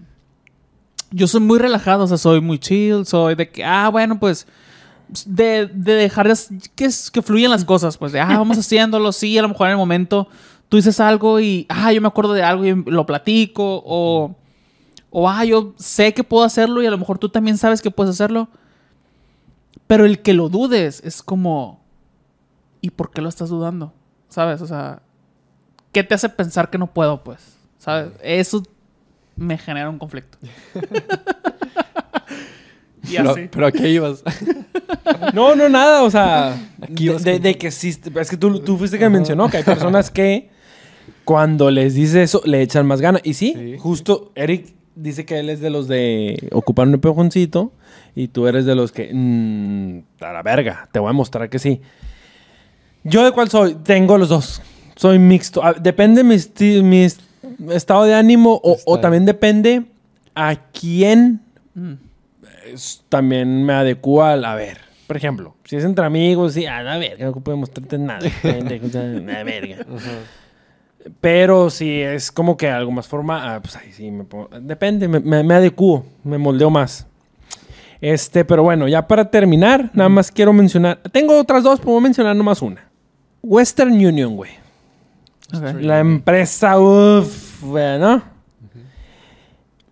C: yo soy muy relajado, o sea, soy muy chill, soy de que, ah, bueno, pues, de, de dejar que, que fluyan las cosas, pues, de, ah, vamos haciéndolo, sí, a lo mejor en el momento tú dices algo y, ah, yo me acuerdo de algo y lo platico, o, o, ah, yo sé que puedo hacerlo y a lo mejor tú también sabes que puedes hacerlo. Pero el que lo dudes es como, ¿y por qué lo estás dudando? ¿Sabes? O sea, ¿qué te hace pensar que no puedo, pues? ¿Sabes? Eso me genera un conflicto. y
B: Pero,
C: así.
B: pero ¿a qué ibas?
A: No, no, nada, o sea,
B: Aquí
A: de, que sí, es que tú, tú fuiste que mencionó que hay personas que cuando les dices eso le echan más ganas. Y sí,
B: Sí.
A: justo Eric dice que él es de los de ocupar un empujoncito y tú eres de los que, mm, a la verga, te voy a mostrar que sí. ¿Yo de cuál soy? Tengo los dos. Soy mixto. Ah, Depende mi, mi est- estado de ánimo o, también depende a quién
C: Mm.
A: es- también me adecuo al a ver. Por ejemplo, si es entre amigos, sí, a la verga, no puedo mostrarte nada. verga. Pero si es como que algo más forma, ah, pues ahí sí me pongo- Depende, me, me, me adecuo, me moldeo más. Este, pero bueno, ya para terminar, nada más quiero mencionar. Tengo otras dos, pero voy a mencionar nomás una. Western Union, güey. La empresa, uff, bueno.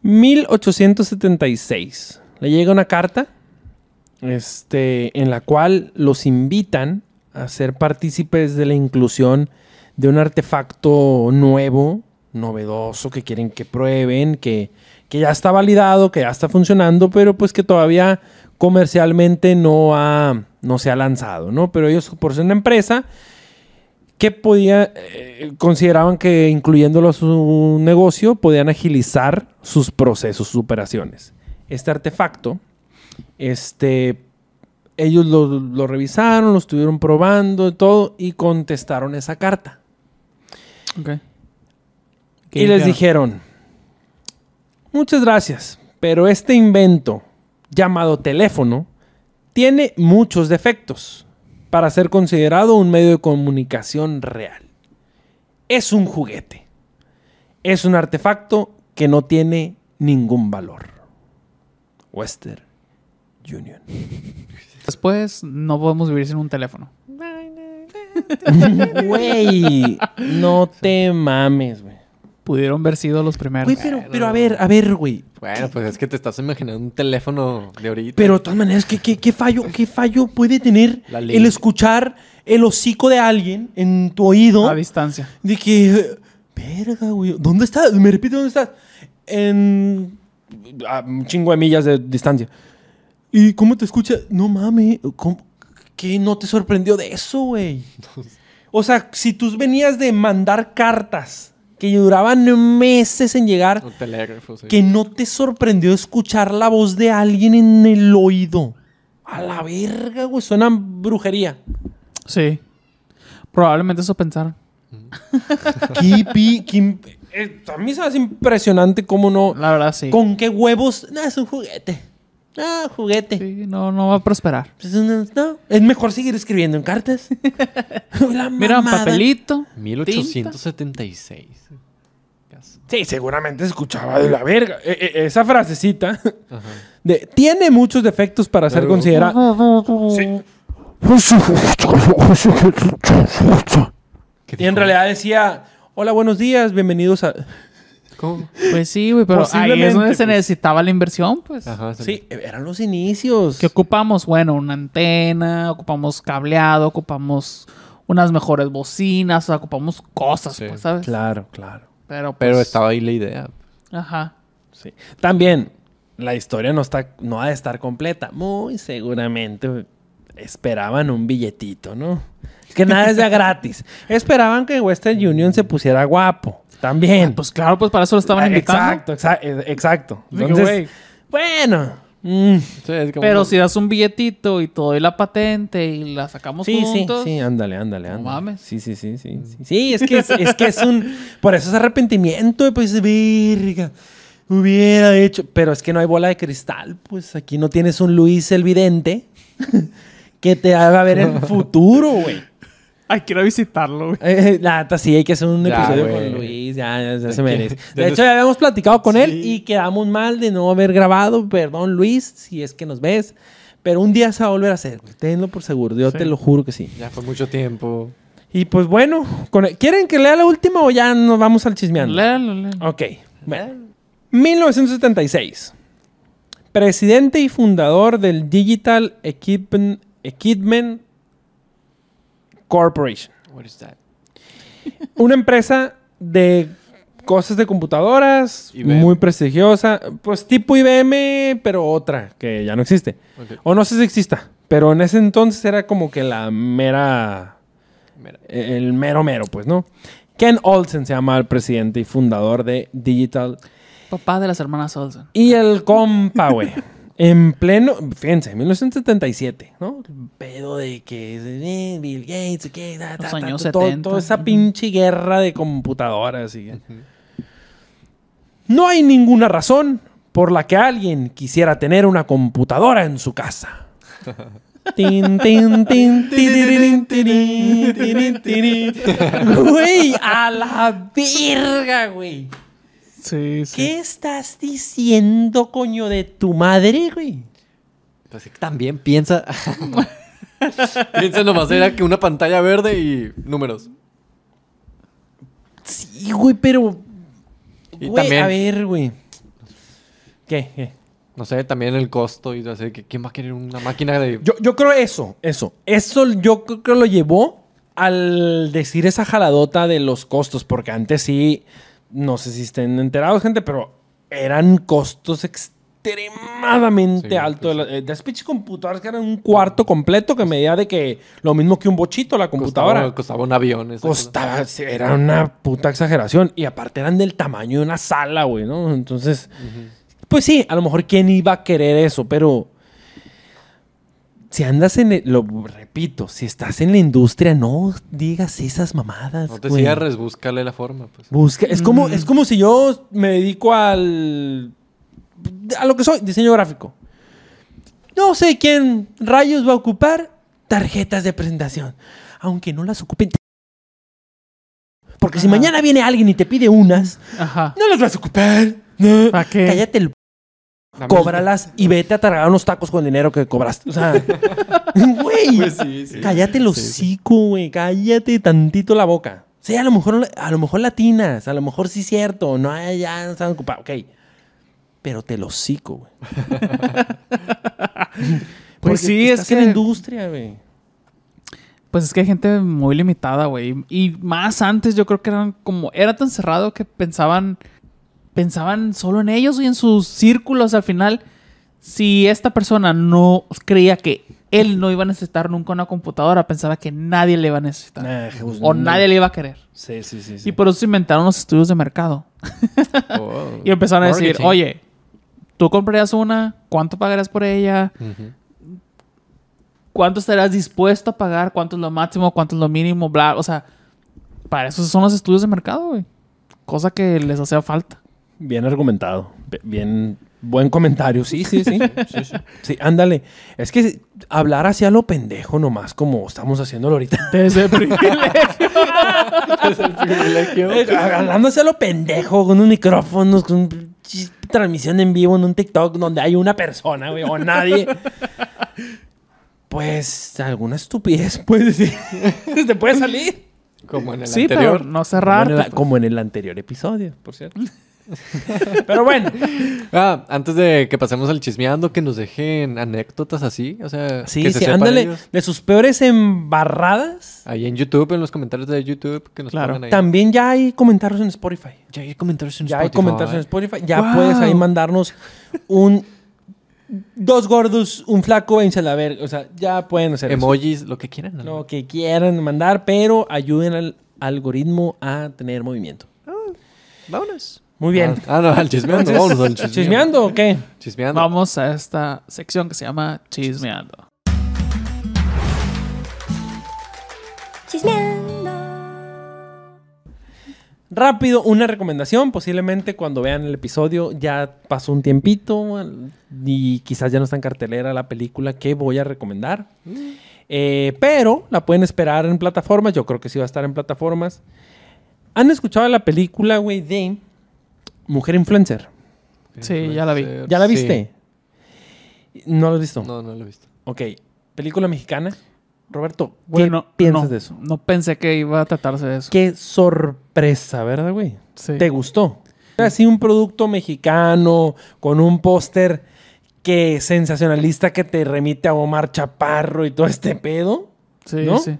A: 1876. Le llega una carta este, en la cual los invitan a ser partícipes de la inclusión de un artefacto nuevo, novedoso, que quieren que prueben, que, que ya está validado, que ya está funcionando, pero pues que todavía comercialmente no, ha, no se ha lanzado, ¿no? Pero ellos, por ser una empresa, que podía, eh, consideraban que incluyéndolo a su negocio, podían agilizar sus procesos, sus operaciones. Este artefacto, este, ellos lo, lo revisaron, lo estuvieron probando y todo, y contestaron esa carta.
C: Ok.
A: Y les dijeron, muchas gracias, pero este invento llamado teléfono tiene muchos defectos para ser considerado un medio de comunicación real. Es un juguete. Es un artefacto que no tiene ningún valor. Western Union.
C: Después no podemos vivir sin un teléfono.
A: Güey, no te mames, güey.
C: Pudieron haber sido los primeros.
A: Güey, pero, pero a ver, a ver, güey.
B: Bueno, pues es que te estás imaginando un teléfono de ahorita.
A: Pero de todas maneras, ¿qué, qué, qué fallo, ¿qué fallo puede tener el escuchar el hocico de alguien en tu oído?
C: A distancia.
A: De que, verga, güey, ¿dónde estás? Me repite, ¿dónde estás? En a un chingo de millas de distancia. ¿Y cómo te escucha? No mames, ¿cómo- ¿qué no te sorprendió de eso, güey? O sea, si tú venías de mandar cartas que duraban meses en llegar,
B: Un telégrafo, sí.
A: que no te sorprendió escuchar la voz de alguien en el oído. A la verga, güey, suena brujería.
C: Sí. Probablemente eso pensaron.
A: Qué pi- qué imp- eh, a mí se me hace impresionante cómo no.
C: La verdad, sí.
A: ¿Con qué huevos? No, es un juguete. Ah, juguete.
C: Sí, no, no va a prosperar.
A: Pues, no, no, es mejor seguir escribiendo en cartas. La
C: Mira, papelito.
B: 1876.
A: Sí, seguramente se escuchaba de la verga. Eh, eh, esa frasecita
B: Ajá.
A: de tiene muchos defectos para ser considerada. Sí.
B: ¿Qué
A: Y en realidad decía, hola, buenos días, bienvenidos a...
B: ¿Cómo?
C: Pues sí, güey, pero ahí es donde se
A: pues.
C: necesitaba la inversión, pues.
B: Ajá,
A: Sí, eran los inicios.
C: ¿Qué ocupamos? Bueno, una antena, ocupamos cableado, ocupamos unas mejores bocinas, o sea, ocupamos cosas,
B: Sí.
C: pues, ¿sabes?
A: Claro, claro.
C: Pero, pues,
B: Pero estaba ahí la idea.
C: Ajá.
A: Sí. También, la historia no, está, no ha de estar completa. Muy seguramente esperaban un billetito, ¿no? Es que nada es de gratis. Esperaban que Western Union se pusiera guapo. También.
C: Pues claro, pues para eso lo estaban
A: Ah,
C: invitando.
A: Exacto, exa- eh, exacto.
C: Digo,
A: Entonces,
C: güey.
A: bueno. mm,
B: Sí, es como-
C: Pero si das un billetito y te doy la patente y la sacamos
A: Sí, sí,
C: juntos.
A: sí, ándale, ándale,
C: No
A: ándale.
C: mames.
A: Sí, sí, sí, sí. Sí, Sí, es que es, es que es un... Por eso es arrepentimiento, pues, verga. Hubiera hecho... Pero es que no hay bola de cristal, pues. Aquí no tienes un Luis el Vidente que te haga ver el futuro, güey.
C: Ay, quiero visitarlo, güey.
A: Eh, la neta, sí, hay que hacer un
B: Ya,
A: episodio
B: güey.
A: con Luis. Ya, ya, ya se merece. De
B: nos-
A: hecho, ya habíamos platicado con él
B: Sí.
A: y quedamos mal de no haber grabado. Perdón, Luis, si es que nos ves. Pero un día se va a volver a hacer. güey. Tenlo por seguro. Yo
C: Sí.
A: te lo juro que sí.
B: Ya fue mucho tiempo.
A: Y pues bueno, con- ¿quieren que lea la última o ya nos vamos al chismeando?
C: Léalo, léalo.
A: Ok. Bueno. 1976. Presidente y fundador del Digital Equipment, Equipment Corporation.
B: What is that?
A: Una empresa de cosas de computadoras,
B: IBM.
A: muy prestigiosa. Pues tipo IBM, pero otra, que ya no existe. O no sé si exista. Pero en ese entonces era como que la mera
B: Mira.
A: el mero mero, pues, ¿no? Ken Olsen se llama el presidente y fundador de Digital
C: Papá de las hermanas Olsen.
A: Y el compa, güey. En pleno, fíjense, 1977, ¿no? El pedo de que eh, Bill Gates, que
C: Los años
A: ta, todo-
C: 70.
A: Toda esa pinche guerra de computadoras. y- No hay ninguna razón por la que alguien quisiera tener una computadora en su casa. Güey, a la verga, güey.
C: Sí, sí.
A: ¿Qué estás diciendo, coño, de tu madre, güey?
B: Pues también piensa. piensa nomás era que una pantalla verde y números.
A: Sí, güey, pero.
B: Y
A: Güey,
B: también-
A: a ver, güey. ¿Qué? ¿Qué?
B: No sé, también el costo y así quién va a querer una máquina de.
A: Yo, yo creo eso, eso. Eso yo creo que lo llevó al decir esa jaladota de los costos, porque antes sí, no sé si estén enterados, gente, pero eran costos extremadamente
B: Sí,
A: altos.
B: pues
A: de, eh, de las computadoras que eran un cuarto completo que medía de que lo mismo que un bochito la computadora.
B: Costaba, costaba un avión.
A: Costaba, era una puta exageración. Y aparte eran del tamaño de una sala, güey, ¿no? Entonces, pues sí, a lo mejor quién iba a querer eso, pero si andas en, el- lo repito, si estás en la industria, no digas esas mamadas,
B: No te
A: güey.
B: cierres, búscale la forma, pues.
A: Busca, es como, es como si yo me dedico al a lo que soy, diseño gráfico. No sé quién rayos va a ocupar tarjetas de presentación, aunque no las ocupen. Porque si mañana viene alguien y te pide unas,
C: Ajá.
A: no las vas a ocupar. No.
C: ¿Para qué?
A: Cállate el cóbralas y vete a tragar unos tacos con dinero que cobraste. O sea, güey.
B: Pues sí, sí.
A: Cállate el
B: Sí, sí.
A: hocico, güey. Cállate tantito la boca. Sí, a lo mejor, a lo mejor latinas, a lo mejor sí es cierto. No, ya no están ocupados. Ok. Pero te lo hocico, güey. Porque
C: sí, es
A: estás en la
C: que-
A: industria, güey.
C: Pues es que hay gente muy limitada, güey. Y más antes yo creo que eran como... Era tan cerrado que pensaban... Pensaban solo en ellos y en sus círculos al final. Si esta persona no creía que él no iba a necesitar nunca una computadora, pensaba que nadie le iba a necesitar.
A: Nah, Jesús,
C: o
A: no.
C: nadie le iba a querer.
A: Sí, sí, sí. sí.
C: Y por eso se inventaron los estudios de mercado.
B: Oh.
C: Y empezaron a decir,
B: Marketing.
C: oye, tú comprarías una, ¿cuánto pagarías por ella?
B: Ujú.
C: ¿Cuánto estarías dispuesto a pagar? ¿Cuánto es lo máximo? ¿Cuánto es lo mínimo? Bla, o sea, para eso son los estudios de mercado, güey. Cosa que les hacía falta.
A: Bien argumentado. Bien. Buen comentario. Sí, sí, sí. sí, sí. Sí, ándale. Es que hablar hacia lo pendejo nomás, como estamos haciéndolo ahorita.
C: Desde privilegio.
B: Es el privilegio.
A: Hablando hacia lo pendejo, con unos micrófonos, con pinche transmisión en vivo en un TikTok donde hay una persona, güey, o nadie. Pues alguna estupidez puede decir. Te puede salir.
B: Como en el
C: sí,
B: anterior.
C: pero no
A: Como en, el,
C: pues.
A: como en el anterior episodio, por cierto. Pero bueno,
B: Ah, antes de que pasemos al chismeando, que nos dejen anécdotas así. O sea,
A: sí,
B: que se
A: sí,
B: sepan
A: ándale.
B: ellos.
A: De sus peores embarradas,
B: Ahí en YouTube, en los comentarios de YouTube, que nos
C: Claro.
B: pongan ahí.
A: también ya hay comentarios en Spotify.
B: Ya hay comentarios en
A: Ya hay
B: Spotify.
A: comentarios en Spotify. Ya
C: Wow.
A: puedes ahí mandarnos un. Dos gordos, un flaco, váyanse a la verga. O sea, ya pueden hacer eso.
B: Emojis, lo que quieran. ¿no?
A: Lo que quieran mandar, pero ayuden al algoritmo a tener movimiento.
B: Vámonos.
A: Muy bien.
B: Ah, ah, no, al chismeando. Al chismeando.
A: ¿Chismeando o qué?
B: Chismeando.
C: Vamos a esta sección que se llama Chismeando.
A: Rápido, una recomendación. Posiblemente cuando vean el episodio ya pasó un tiempito y quizás ya no está en cartelera la película que voy a recomendar. Eh, pero la pueden esperar en plataformas. Yo creo que sí va a estar en plataformas. ¿Han escuchado la película, güey, de Mujer Influencer?
C: Sí, ya la vi.
A: ¿Ya la
B: Sí.
A: viste? ¿No la has visto?
B: No, no lo he visto.
A: Ok. ¿Película mexicana? Roberto, ¿qué
C: Bueno,
A: piensas
C: no,
A: de eso?
C: No pensé que iba a tratarse de eso.
A: Qué sorpresa, ¿verdad, güey?
C: Sí.
A: ¿Te gustó? Así un producto mexicano con un póster que sensacionalista que te remite a Omar Chaparro y todo este pedo.
C: Sí,
A: ¿no?
C: sí.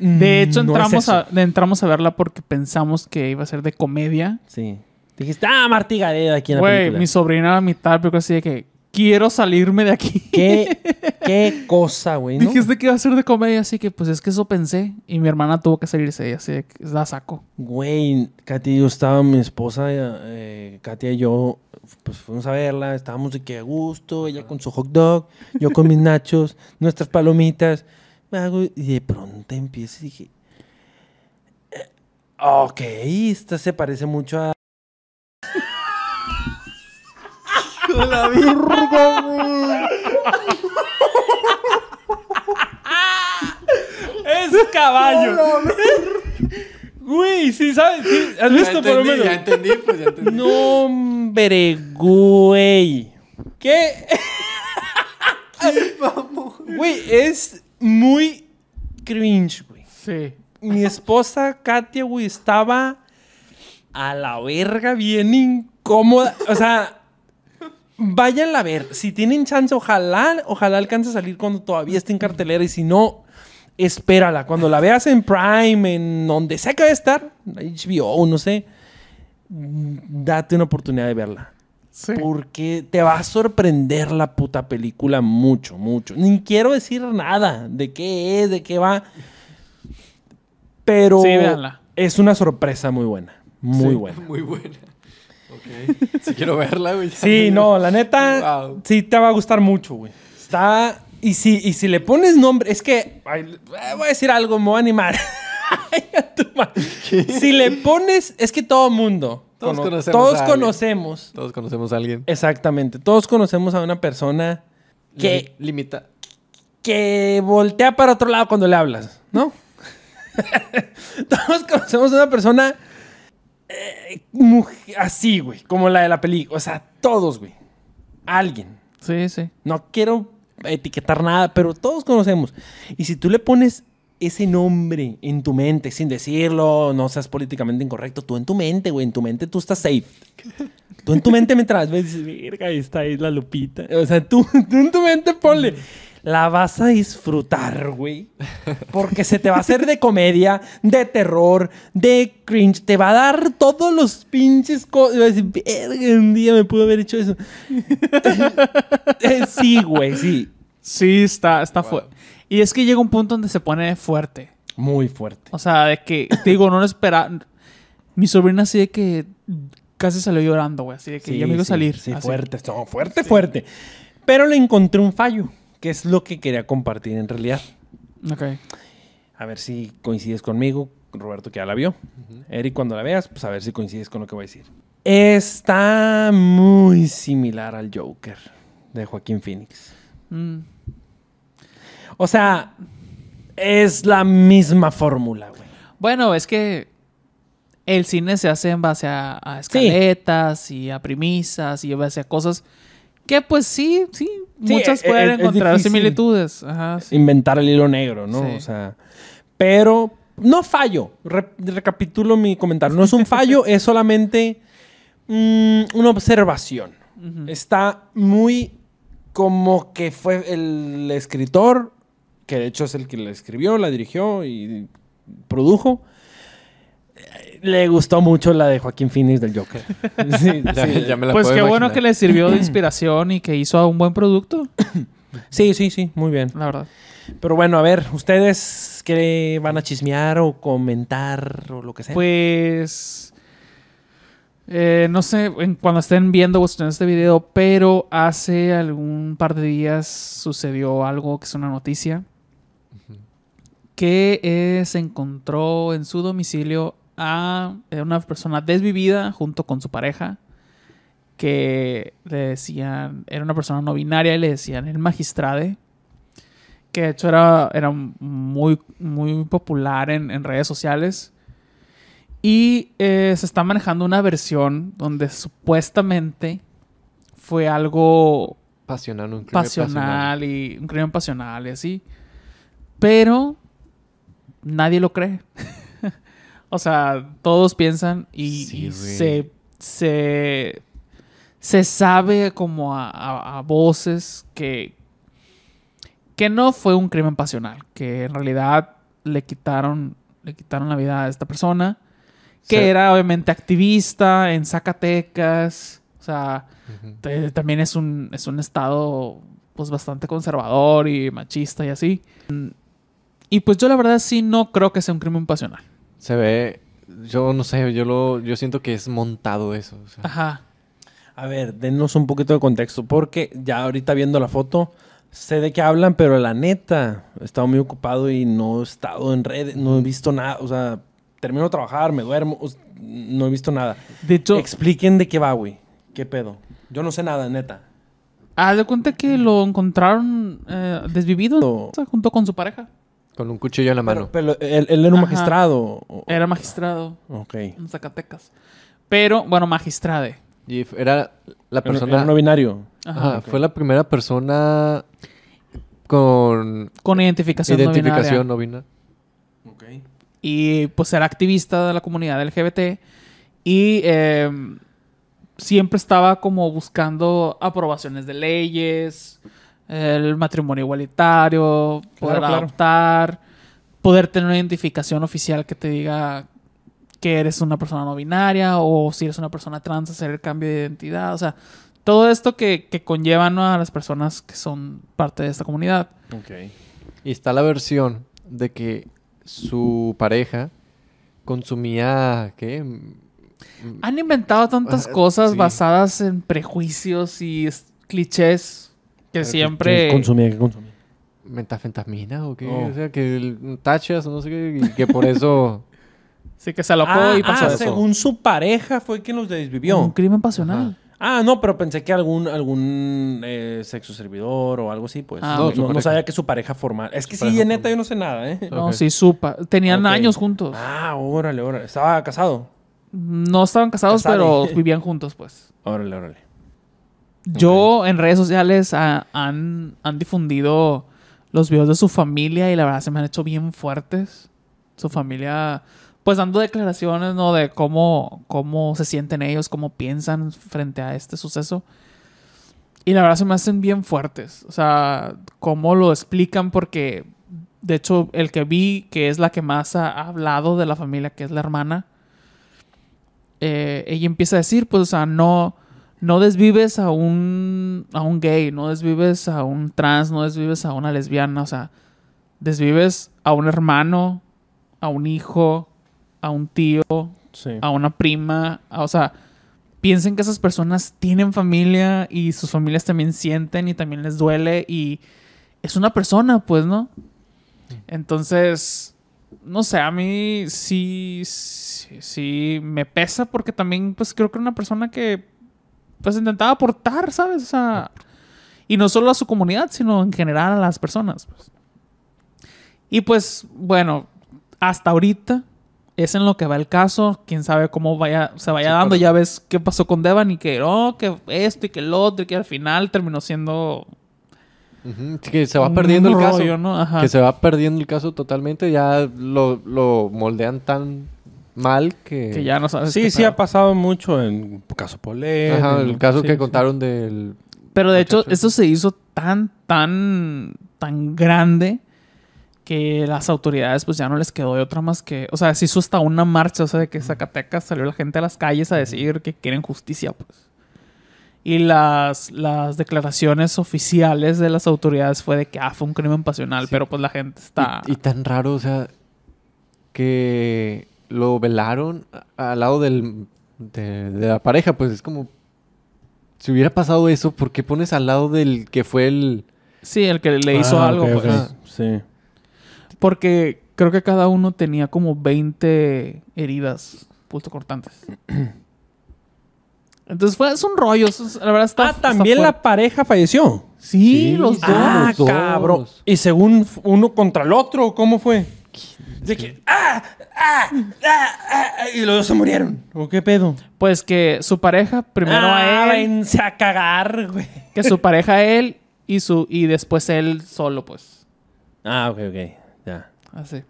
C: De hecho,
A: Mm, no es
C: entramos, a, entramos a verla porque pensamos que iba a ser de comedia.
A: Sí. Dijiste, ah, Martí Gareda aquí en la
C: Güey, mi sobrina a mitad, pero así de que, quiero salirme de aquí.
A: Qué, qué cosa, güey, ¿no?
C: Dijiste que iba a ser de comedia, así que pues es que eso pensé. Y mi hermana tuvo que salirse, así de que la saco.
A: Güey, Katia y yo estaba, mi esposa, eh, Katia y yo, pues fuimos a verla, estábamos de que a gusto, ella con su hot dog, yo con mis nachos, nuestras palomitas. Ah, güey, Y de pronto empieza y dije, eh, ok, esta se parece mucho a...
B: la virga, güey.
A: ¡Es caballo! Güey, sí, ¿sabes? Sí, ¿Has visto por lo menos?
B: Ya entendí, pues ya entendí.
A: No, hombre, güey. ¿Qué? Güey, es muy cringe, güey.
C: Sí.
A: Mi esposa Katia, güey, estaba a la verga bien incómoda. O sea, vayan a ver. Si tienen chance, ojalá, ojalá alcance a salir cuando todavía esté en cartelera. Y si no, espérala. Cuando la veas en Prime, en donde sea que va a estar, HBO, no sé, date una oportunidad de verla.
C: Sí.
A: Porque te va a sorprender la puta película mucho, mucho. Ni quiero decir nada de qué es, de qué va. Pero
C: Sí,
A: es una sorpresa muy buena. Muy
B: Sí,
A: buena.
B: Muy buena. Ok. Si quiero verla, güey.
A: Sí, no, la neta,
B: Wow.
A: sí te va a gustar mucho, güey. Está... Y si, y si le pones nombre, es que... ay, eh, voy a decir algo, me voy a animar. Ay, a tu madre. Si le pones... Es que todo mundo...
B: Todos
A: cono-
B: conocemos
A: todos
B: a
A: conocemos
B: Todos conocemos a alguien.
A: Exactamente. Todos conocemos a una persona que,
B: Li- Limita.
A: que voltea para otro lado cuando le hablas, ¿no? Todos conocemos a una persona eh, así, güey, como la de la película. O sea, todos, güey. Alguien.
C: Sí, sí.
A: No quiero etiquetar nada, pero todos conocemos. Y si tú le pones ese nombre en tu mente, sin decirlo, no seas políticamente incorrecto, tú en tu mente, güey, en tu mente tú estás safe. Tú en tu mente mientras ves, dices, verga, ahí está ahí la lupita. O sea, tú, tú en tu mente ponle. La vas a disfrutar, güey. Porque se te va a hacer de comedia, de terror, de cringe. Te va a dar todos los pinches cosas. Un día me pudo haber hecho eso. Eh, sí, güey, sí.
C: Sí, está, está fuerte. Y es que llega un punto donde se pone fuerte.
A: Muy fuerte.
C: O sea, de que, te digo, no lo espera. Mi sobrina así de que casi salió llorando, güey. Así de que ya me iba a
A: sí,
C: salir.
A: Sí,
C: así.
A: fuerte, no, fuerte, fuerte. Pero le encontré un fallo, que es lo que quería compartir en realidad.
C: Ok.
A: A ver si coincides conmigo, Roberto, que ya la vio. Eric, cuando la veas, pues a ver si coincides con lo que voy a decir. Está muy similar al Joker de Joaquín Phoenix.
C: Mm.
A: O sea, es la misma fórmula, güey.
C: Bueno, es que el cine se hace en base a, a escaletas y a premisas y en base a cosas que pues sí, sí,
A: Sí,
C: muchas
A: es-
C: pueden
A: es- es
C: encontrar
A: difícil.
C: similitudes. Ajá, sí.
A: Inventar el hilo negro, ¿no? O sea, pero no fallo. Re- recapitulo mi comentario. No es un fallo, es solamente mm, una observación. Está muy como que fue el escritor, que de hecho es el que la escribió, la dirigió y produjo. Le gustó mucho la de Joaquín Phoenix del Joker. Sí,
B: Ya,
A: sí.
B: ya me la
C: Pues
B: puedo
C: qué bueno que le sirvió de inspiración y que hizo un buen producto,
A: sí, sí, sí, muy bien.
C: la verdad.
A: Pero bueno, a ver, ¿ustedes qué van a chismear o comentar o lo que sea?
C: Pues. eh, no sé en- cuando estén viendo o este video, pero hace algún par de días sucedió algo que es una noticia. Que eh, se encontró en su domicilio a eh, una persona desvivida junto con su pareja. Que le decían, era una persona no binaria y le decían el magistrade. Que de hecho era, era muy, muy popular en, en redes sociales. Y eh, se está manejando una versión donde supuestamente fue algo
B: Pasional, un crimen
C: pasional y un crimen pasional y así. Pero nadie lo cree. o sea, todos piensan y,
B: Sí,
C: y
B: güey.
C: se, se, se sabe como a, a- a voces que, que no fue un crimen pasional, que en realidad le quitaron, le quitaron la vida a esta persona, que era obviamente activista en Zacatecas. O sea, te- también es un, es un estado pues bastante conservador y machista y así. Y pues yo la verdad sí no creo que sea un crimen pasional.
B: Se ve... Yo no sé, yo lo... Yo siento que es montado eso. o sea.
C: Ajá.
A: A ver, denos un poquito de contexto, porque ya ahorita viendo la foto, sé de qué hablan, pero la neta, he estado muy ocupado y no he estado en redes, no he visto nada, o sea, termino de trabajar, me duermo, no he visto nada.
C: De hecho,
A: Expliquen de qué va, güey. ¿Qué pedo? Yo no sé nada, neta.
C: haz de cuenta que lo encontraron eh, desvivido
A: No.
C: o sea, junto con su pareja.
B: Con un cuchillo en la mano.
A: Pero, pero él, él era un
C: Ajá.
A: magistrado.
C: Era magistrado
A: Ok.
C: en Zacatecas. Pero, bueno, magistrade.
B: Y era la persona...
A: Era no binario.
C: Ajá.
B: Fue la primera persona con
C: Con identificación, no
B: identificación
C: binaria.
B: no binaria.
A: Ok.
C: y pues era activista de la comunidad LGBT y eh, siempre estaba como buscando aprobaciones de leyes, el matrimonio igualitario, poder
A: Claro, claro.
C: adoptar, poder tener una identificación oficial que te diga que eres una persona no binaria o si eres una persona trans, hacer el cambio de identidad, o sea, todo esto que, que conlleva ¿no? a las personas que son parte de esta comunidad.
A: Ok.
B: Y está la versión de que su pareja consumía, ¿qué? Mm,
C: Han inventado tantas
B: Ah,
C: cosas
B: sí.
C: basadas en prejuicios y clichés que siempre...
A: ¿Qué consumía? ¿Qué consumía?
B: ¿Metafentamina o qué?
A: Oh.
B: O sea, que tachas o no sé qué, y que por eso...
C: Sí, que se alocó
A: Ah,
C: y pasó
A: ah,
C: eso.
A: según su pareja fue quien los desvivió.
C: Un crimen pasional.
A: Ah, no, pero pensé que algún, algún eh, sexo servidor o algo así, pues.
C: Ah,
A: no, no- sabía que su pareja formal. Es que
B: Su
A: sí,
B: pareja
A: neta, yo no sé nada, ¿eh?
C: No,
B: Ok.
C: sí, supa. Tenían años juntos.
A: Ah, órale, órale. Estaba casado.
C: No estaban casados,
A: Casado.
C: pero vivían juntos, pues.
A: Órale, órale.
C: Yo en redes sociales han, han difundido los videos de su familia y la verdad se me han hecho bien fuertes. Su familia, pues dando declaraciones, ¿no? De cómo, cómo se sienten ellos, cómo piensan frente a este suceso. Y la verdad se me hacen bien fuertes. O sea, cómo lo explican porque, de hecho, el que vi, que es la que más ha hablado de la familia, que es la hermana, eh, ella empieza a decir, pues, o sea, no, no desvives a un, a un gay, no desvives a un trans, no desvives a una lesbiana, o sea, desvives a un hermano, a un hijo, a un tío,
A: Sí.
C: a una prima, a- o sea, piensen que esas personas tienen familia y sus familias también sienten y también les duele y es una persona, pues, ¿no? Entonces, no sé, a mí sí, sí, sí me pesa porque también, pues, creo que era una persona que, pues, intentaba aportar, ¿sabes? O sea, y no solo a su comunidad, sino en general a las personas, pues. Y pues, bueno, hasta ahorita es en lo que va el caso. Quién sabe cómo vaya, se vaya
B: Sí,
C: dando.
B: pero-
C: Ya ves qué pasó con Devan y que, oh, que esto y que el otro, y que al final terminó siendo.
B: Ujú, sí, que se va perdiendo el caso.
C: rollo, ¿no? Ajá.
B: Que se va perdiendo el caso totalmente. Ya lo, lo moldean tan mal que...
C: Que ya no sabes.
A: Sí,
C: qué
A: sí
C: pedo.
A: ha pasado mucho en caso Polet.
B: Ajá, el caso
A: sí,
B: que
A: sí.
B: contaron del...
C: Pero de hecho, esto se hizo tan, tan, tan grande que las autoridades pues ya no les quedó de otra más que... O sea, se hizo hasta una marcha, o sea, de que Zacatecas salió la gente a las calles a decir que quieren justicia, pues. Y las, las declaraciones oficiales de las autoridades fue de que, ah, fue un crimen pasional,
B: Sí.
C: pero pues la gente está...
B: Y, y tan raro, o sea, que lo velaron al lado del, de, de la pareja, pues es como... Si hubiera pasado eso, ¿por qué pones al lado del que fue el...
C: Sí, el que le hizo
A: Ah,
C: algo, pues.
A: Sí.
C: Porque creo que cada uno tenía como 20 heridas puntocortantes. Entonces fue, es un rollo. eso es- la verdad está.
A: Ah,
C: está
A: también la pareja falleció.
C: Sí,
B: Sí,
C: los dos.
B: ah,
A: Ah,
B: los dos.
A: cabrón. Y según uno contra el otro, ¿cómo fue? De que, ¡ah! ¡ah! ¡ah! ah", y los dos se murieron. ¿O qué pedo?
C: Pues que su pareja, primero
A: ah,
C: a él,
A: váyanse a cagar, güey.
C: que su pareja a él y su y después él solo, pues.
A: Ah, ok, ok. Ya.
C: Así.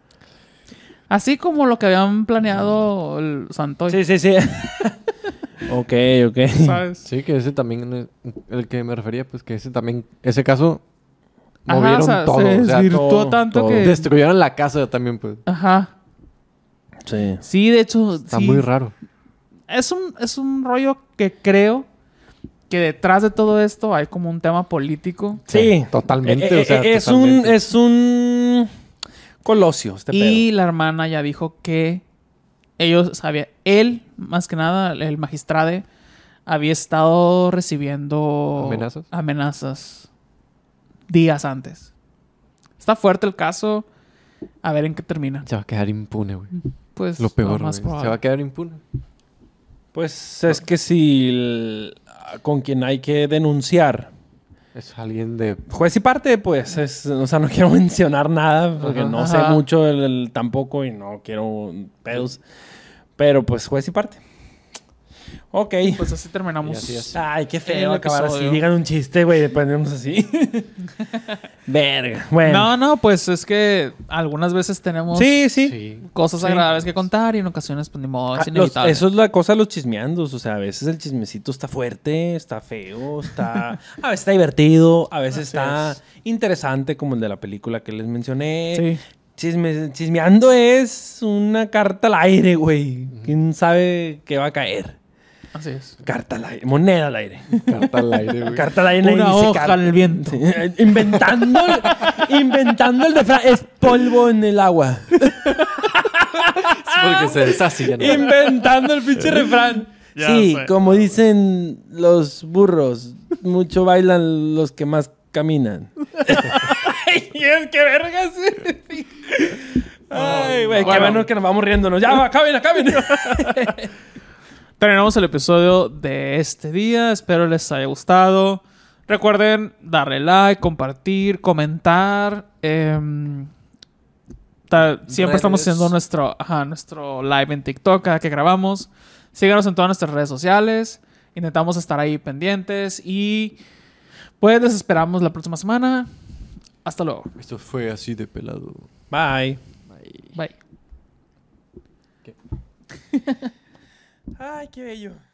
C: Así como lo que habían planeado el Santoy.
A: Sí, sí, sí. ok, ok.
C: ¿Sabes?
B: Sí, que ese también, el que me refería, pues que ese también, ese caso, movieron
C: o sea,
B: todo.
C: se
B: o sea,
C: desvirtuó
A: todo,
C: tanto
A: todo.
C: que.
B: destruyeron la casa también, pues.
C: Ajá.
A: Sí.
C: Sí, de hecho.
B: Está
C: sí.
B: muy raro.
C: Es un, es un rollo que creo que detrás de todo esto hay como un tema político.
A: Sí.
B: Totalmente,
A: Eh,
B: o sea,
A: eh, es
B: totalmente.
A: un es un colosio este
C: y
A: pedo.
C: la hermana ya dijo que ellos sabían, él, más que nada, el magistrado, había estado recibiendo
B: ¿Amenazas?
C: amenazas días antes. Está fuerte el caso. A ver en qué termina.
B: Se va a quedar impune, güey.
C: Pues
B: Lo peor,
C: más
B: güey. Se va a quedar impune.
A: Pues es que si el- con quien hay que denunciar
B: Es alguien de...
A: juez y parte, pues es, o sea, no quiero mencionar nada porque
B: Ajá.
A: no
C: Ajá.
A: sé mucho tampoco y no quiero pedos, pero pues juez y parte. Ok.
C: Pues así terminamos.
B: Así es.
A: Ay, qué feo acabar así. Digan un chiste, güey, después ponemos así. Verga. Bueno.
C: No, no, pues es que algunas veces tenemos
A: sí, sí.
C: Cosas
A: Sí.
C: agradables que contar y en ocasiones, pues ni modo,
A: Ah,
C: es
A: los-
C: inevitable.
A: eso es la cosa de los chismeandos. O sea, a veces el chismecito está fuerte, está feo, está. a veces está divertido, a veces
C: Así
A: está
C: es.
A: interesante, como el de la película que les mencioné.
C: Sí.
A: Chisme- chismeando es una carta al aire, güey. ¿Quién sabe qué va a caer?
C: Así es.
A: Carta al aire, moneda al aire.
B: Carta al aire, güey.
A: Carta al aire.
C: Una
A: dice
C: hoja en el viento.
A: Sí, inventando, inventando el refrán. Es polvo en el agua.
B: Porque se deshace ya no.
A: Inventando el pinche refrán.
C: Ya
A: sí,
C: sé.
A: como dicen los burros, mucho bailan los que más caminan. Ay, es que vergas. Ay, güey, qué
C: Bueno.
A: bueno que nos vamos riéndonos. Ya, acaben, acaben.
C: Terminamos el episodio de este día. Espero les haya gustado. Recuerden darle like, compartir, comentar. em, siempre estamos haciendo nuestro, ajá, nuestro live en TikTok cada que grabamos. Síganos en todas nuestras redes sociales. Intentamos estar ahí pendientes. Y pues les esperamos la próxima semana. Hasta luego.
B: Esto fue así de pelado.
A: Bye.
C: Bye.
A: Ay, qué bello.